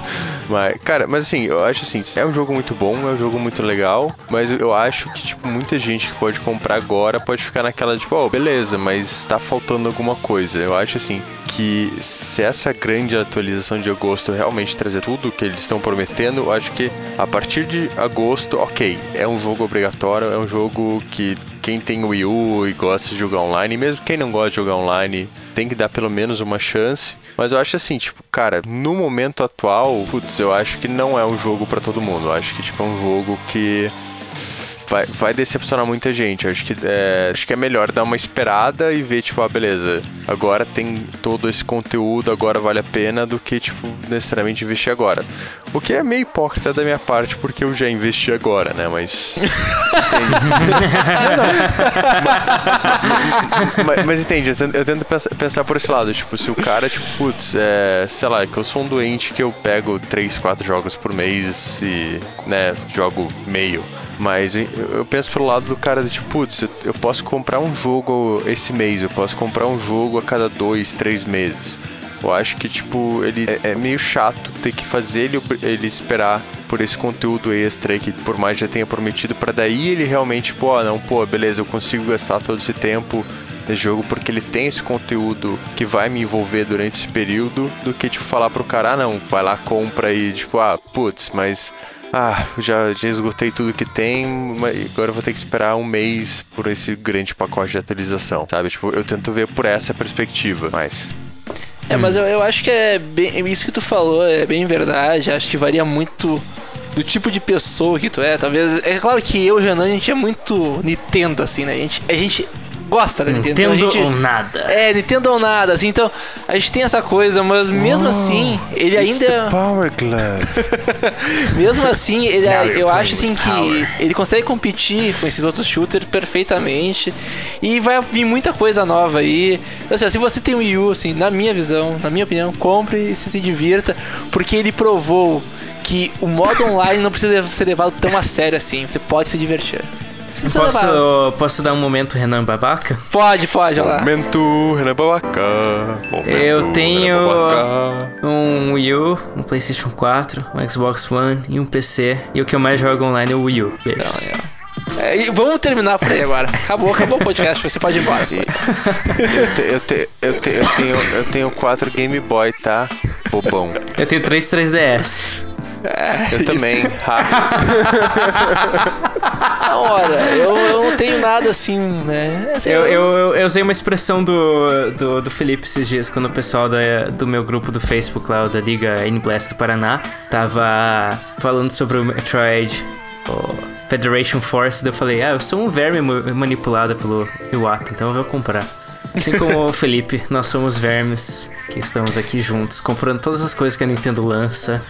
[SPEAKER 2] Mas, cara, mas assim, eu acho assim, é um jogo muito bom, é um jogo muito legal, mas eu acho que, tipo, muita gente que pode comprar agora pode ficar naquela, tipo, oh, beleza, mas tá faltando alguma coisa. Eu acho assim, que se essa grande atualização de agosto realmente trazer tudo que eles estão prometendo, eu acho que a partir de agosto, ok, é um jogo obrigatório, é um jogo que quem tem Wii U e gosta de jogar online, mesmo quem não gosta de jogar online, tem que dar pelo menos uma chance. Mas eu acho assim, tipo, cara, no momento atual, putz, eu acho que não é um jogo para todo mundo. Eu acho que, tipo, é um jogo que vai, vai decepcionar muita gente. Acho que, é, acho que é melhor dar uma esperada e ver, tipo, ah, beleza, agora tem todo esse conteúdo, agora vale a pena, do que, tipo, necessariamente investir agora. O que é meio hipócrita da minha parte, porque eu já investi agora, né? Mas. mas, mas, entende, eu tento, eu tento pensar, pensar, por esse lado. Tipo, se o cara, tipo, putz, é, sei lá, que eu sou um doente que eu pego 3, 4 jogos por mês e, né, jogo meio. Mas eu penso pelo lado do cara de tipo, putz, eu posso comprar um jogo esse mês, eu posso comprar um jogo a cada dois, três meses. Eu acho que, tipo, ele é, é meio chato ter que fazer ele, ele esperar por esse conteúdo extra aí que por mais já tenha prometido, para daí ele realmente, pô, ah, não, pô, beleza, eu consigo gastar todo esse tempo nesse jogo porque ele tem esse conteúdo que vai me envolver durante esse período, do que, tipo, falar pro cara, ah, não, vai lá, compra e, tipo, ah, putz, mas ah, já, já esgotei tudo que tem, mas agora eu vou ter que esperar um mês por esse grande pacote de atualização, sabe? Tipo, eu tento ver por essa perspectiva, mas...
[SPEAKER 3] É, mas eu, eu acho que é bem, isso que tu falou é bem verdade, acho que varia muito do tipo de pessoa que tu é, talvez. É claro que eu e o Renan, a gente é muito Nintendo, assim, né? A gente, a gente gosta da Nintendo.
[SPEAKER 1] Nintendo
[SPEAKER 3] então, gente,
[SPEAKER 1] ou nada.
[SPEAKER 3] É, Nintendo ou nada, assim, então a gente tem essa coisa, mas mesmo assim, ele ainda.
[SPEAKER 2] The power Glove.
[SPEAKER 3] mesmo assim, ele, eu acho assim que ele consegue competir com esses outros shooters perfeitamente. E vai vir muita coisa nova aí. Então, assim, se você tem um Wii U, assim, na minha visão, na minha opinião, compre e se, se divirta, porque ele provou que o modo online não precisa ser levado tão a sério assim. Você pode se divertir.
[SPEAKER 1] Posso, posso dar um momento Renan Babaca?
[SPEAKER 3] Pode, pode,
[SPEAKER 2] lá. Momento Renan Babaca.
[SPEAKER 1] Momento, eu tenho Babaca. um Wii U, um PlayStation 4, um Xbox One e um PC. E o que eu mais jogo online é o Wii U. Beijos.
[SPEAKER 3] Não, é. É, vamos terminar por aí agora. Acabou, acabou o podcast, você pode ir embora.
[SPEAKER 2] eu, te, eu, te, eu, te, eu, tenho, eu tenho quatro Game Boy, tá? Bobão.
[SPEAKER 1] Eu tenho três 3DS.
[SPEAKER 2] É, eu também.
[SPEAKER 3] Ora, eu, eu não tenho nada assim, né? Assim,
[SPEAKER 1] eu, eu, eu, usei uma expressão do, do, do Felipe esses dias, quando o pessoal da, do meu grupo do Facebook lá, da Liga N-Blast do Paraná, tava falando sobre o Metroid, o Federation Force, daí eu falei, ah, eu sou um verme manipulado pelo Iwata, então eu vou comprar. Assim como o Felipe, nós somos vermes que estamos aqui juntos, comprando todas as coisas que a Nintendo lança.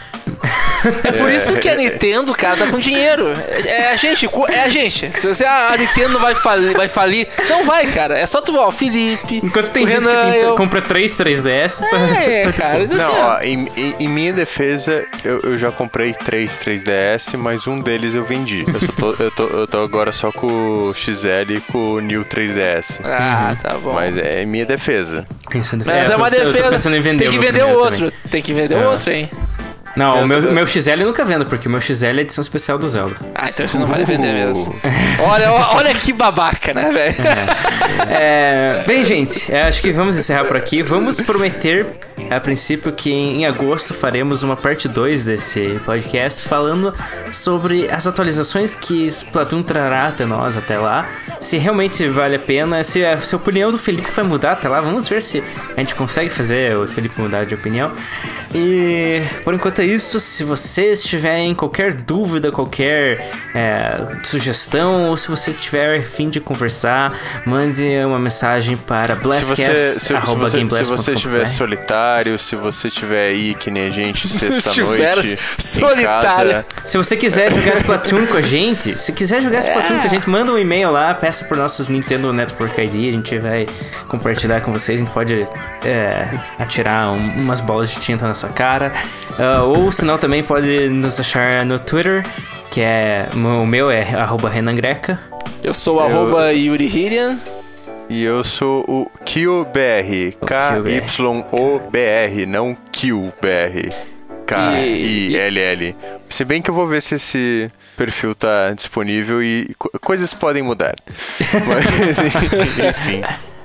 [SPEAKER 3] É por isso que a Nintendo, cara, tá com dinheiro. É, a gente, é a gente. Se você, ah, a Nintendo vai falir, vai falir, não vai, cara. É só tu, ó, Felipe.
[SPEAKER 1] Enquanto tem gente Renan, que tem, eu... compra 3 3DS, tá,
[SPEAKER 3] é, tá, cara.
[SPEAKER 2] Não, assim, ó, em, em, em, minha defesa, eu, eu, já comprei 3 3DS, mas um deles eu vendi. Eu, tô, eu, tô, eu tô agora só com o XL e com o New 3DS.
[SPEAKER 3] Ah, uhum. tá bom.
[SPEAKER 2] Mas é minha defesa.
[SPEAKER 1] Isso
[SPEAKER 3] é, é, é uma defesa. Tem que vender o outro. Também. Tem que vender o outro, hein?
[SPEAKER 1] Não, o meu, tô... meu XL eu nunca vendo, porque o meu XL é edição especial do Zelda.
[SPEAKER 3] Ah, então você não vai vender mesmo. olha, olha que babaca, né, velho?
[SPEAKER 1] É. é. bem, gente, é, acho que vamos encerrar por aqui. Vamos prometer, a princípio, que em agosto faremos uma parte 2 desse podcast falando sobre as atualizações que Splatoon trará até nós até lá. Se realmente vale a pena, se a, se a opinião do Felipe vai mudar até lá, vamos ver se a gente consegue fazer o Felipe mudar de opinião. E por enquanto é isso. Se vocês tiverem qualquer dúvida, qualquer é, sugestão, ou se você tiver fim de conversar, mande uma mensagem para blastcast.gameblast.com.
[SPEAKER 2] Se você estiver solitário solitário, se você tiver aí que nem a gente sexta-noite
[SPEAKER 3] solitário.
[SPEAKER 2] casa,
[SPEAKER 1] Se você quiser jogar Splatoon com a gente, se quiser jogar Splatoon
[SPEAKER 3] É.
[SPEAKER 1] com a gente, manda um e-mail lá, peça por nossos Nintendo Network ID, a gente vai compartilhar com vocês, a gente pode é, atirar um- umas bolas de tinta na sua cara. Ah, ou se não, também pode nos achar no Twitter, que é. O meu é arroba Renan Greca.
[SPEAKER 3] Eu sou o arroba Yuri Hirian.
[SPEAKER 2] E eu sou o KillBR. K-Y-O-B-R, não KillBR. K-I-L-L. Se bem que eu vou ver se esse perfil tá disponível e co- coisas podem mudar. Mas, enfim.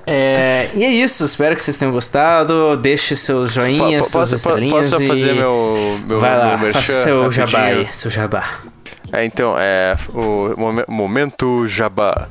[SPEAKER 1] É, e é isso, espero que vocês tenham gostado. Deixe seus joinhas,
[SPEAKER 2] Po-
[SPEAKER 1] suas
[SPEAKER 2] posso, po-
[SPEAKER 1] estrelinhas
[SPEAKER 2] posso
[SPEAKER 1] e...
[SPEAKER 2] fazer meu, meu,
[SPEAKER 1] Vai lá,
[SPEAKER 2] meu
[SPEAKER 1] faça seu jabá aí, seu jabá.
[SPEAKER 2] É, então, é o momen- momento jabá.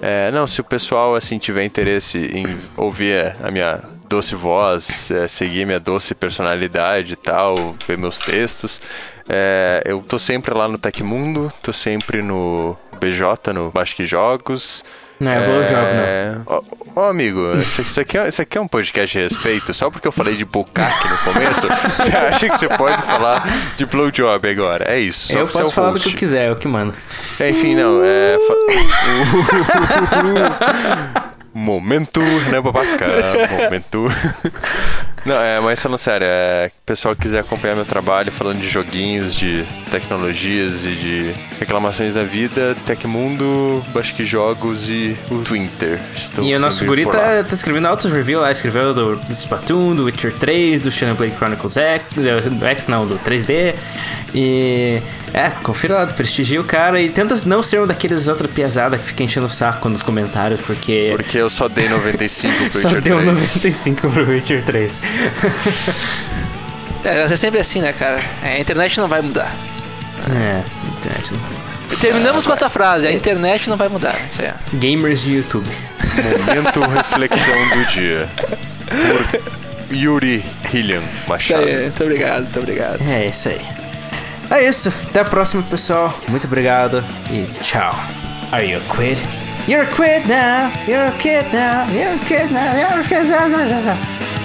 [SPEAKER 2] É, não, se o pessoal assim tiver interesse em ouvir a minha doce voz, é, seguir minha doce personalidade e tal, ver meus textos, é, eu tô sempre lá no Tecmundo, tô sempre no BJ, no Basque Jogos.
[SPEAKER 1] Não é blowjob,
[SPEAKER 2] é... Ó, ó, amigo, isso aqui, é, isso aqui é um podcast de respeito. Só porque eu falei de bucaque no começo, você acha que você pode falar de blowjob agora? É isso. Só
[SPEAKER 1] eu
[SPEAKER 2] é
[SPEAKER 1] posso falar do
[SPEAKER 2] host.
[SPEAKER 1] que eu quiser, é o que mando.
[SPEAKER 2] É, Enfim, não, é. Momento, né, babaca? Momento. Não, é, mas falando sério, é, o pessoal que quiser acompanhar meu trabalho falando de joguinhos, de tecnologias e de reclamações da vida, Tecmundo, acho que jogos e o Twitter. Estou
[SPEAKER 1] E o nosso guri tá, tá escrevendo altos reviews lá, escreveu do, do Splatoon, do Witcher 3, do Xenoblade Chronicles X, do, X não, do 3D. E é, confira lá, prestigia o cara e tenta não ser um daqueles outros piazada que fica enchendo o saco nos comentários, porque,
[SPEAKER 2] Porque eu só dei 95 pro
[SPEAKER 1] só
[SPEAKER 2] Witcher
[SPEAKER 1] deu
[SPEAKER 2] 3.
[SPEAKER 1] 95 pro Witcher 3.
[SPEAKER 3] É, mas é sempre assim, né, cara? É, a internet não vai mudar.
[SPEAKER 1] é, internet não.
[SPEAKER 3] E terminamos com essa frase: a internet não vai mudar. Isso aí.
[SPEAKER 1] Gamers de YouTube.
[SPEAKER 2] Momento reflexão do dia. Por Yuri Hillian
[SPEAKER 3] Isso
[SPEAKER 2] Machado.
[SPEAKER 3] aí. Muito obrigado, muito obrigado.
[SPEAKER 1] É isso aí. É isso. Até a próxima, pessoal. Muito obrigado e tchau. Are you a quid? You're a quid now. You're a kid now. You're a kid now. You're a kid now.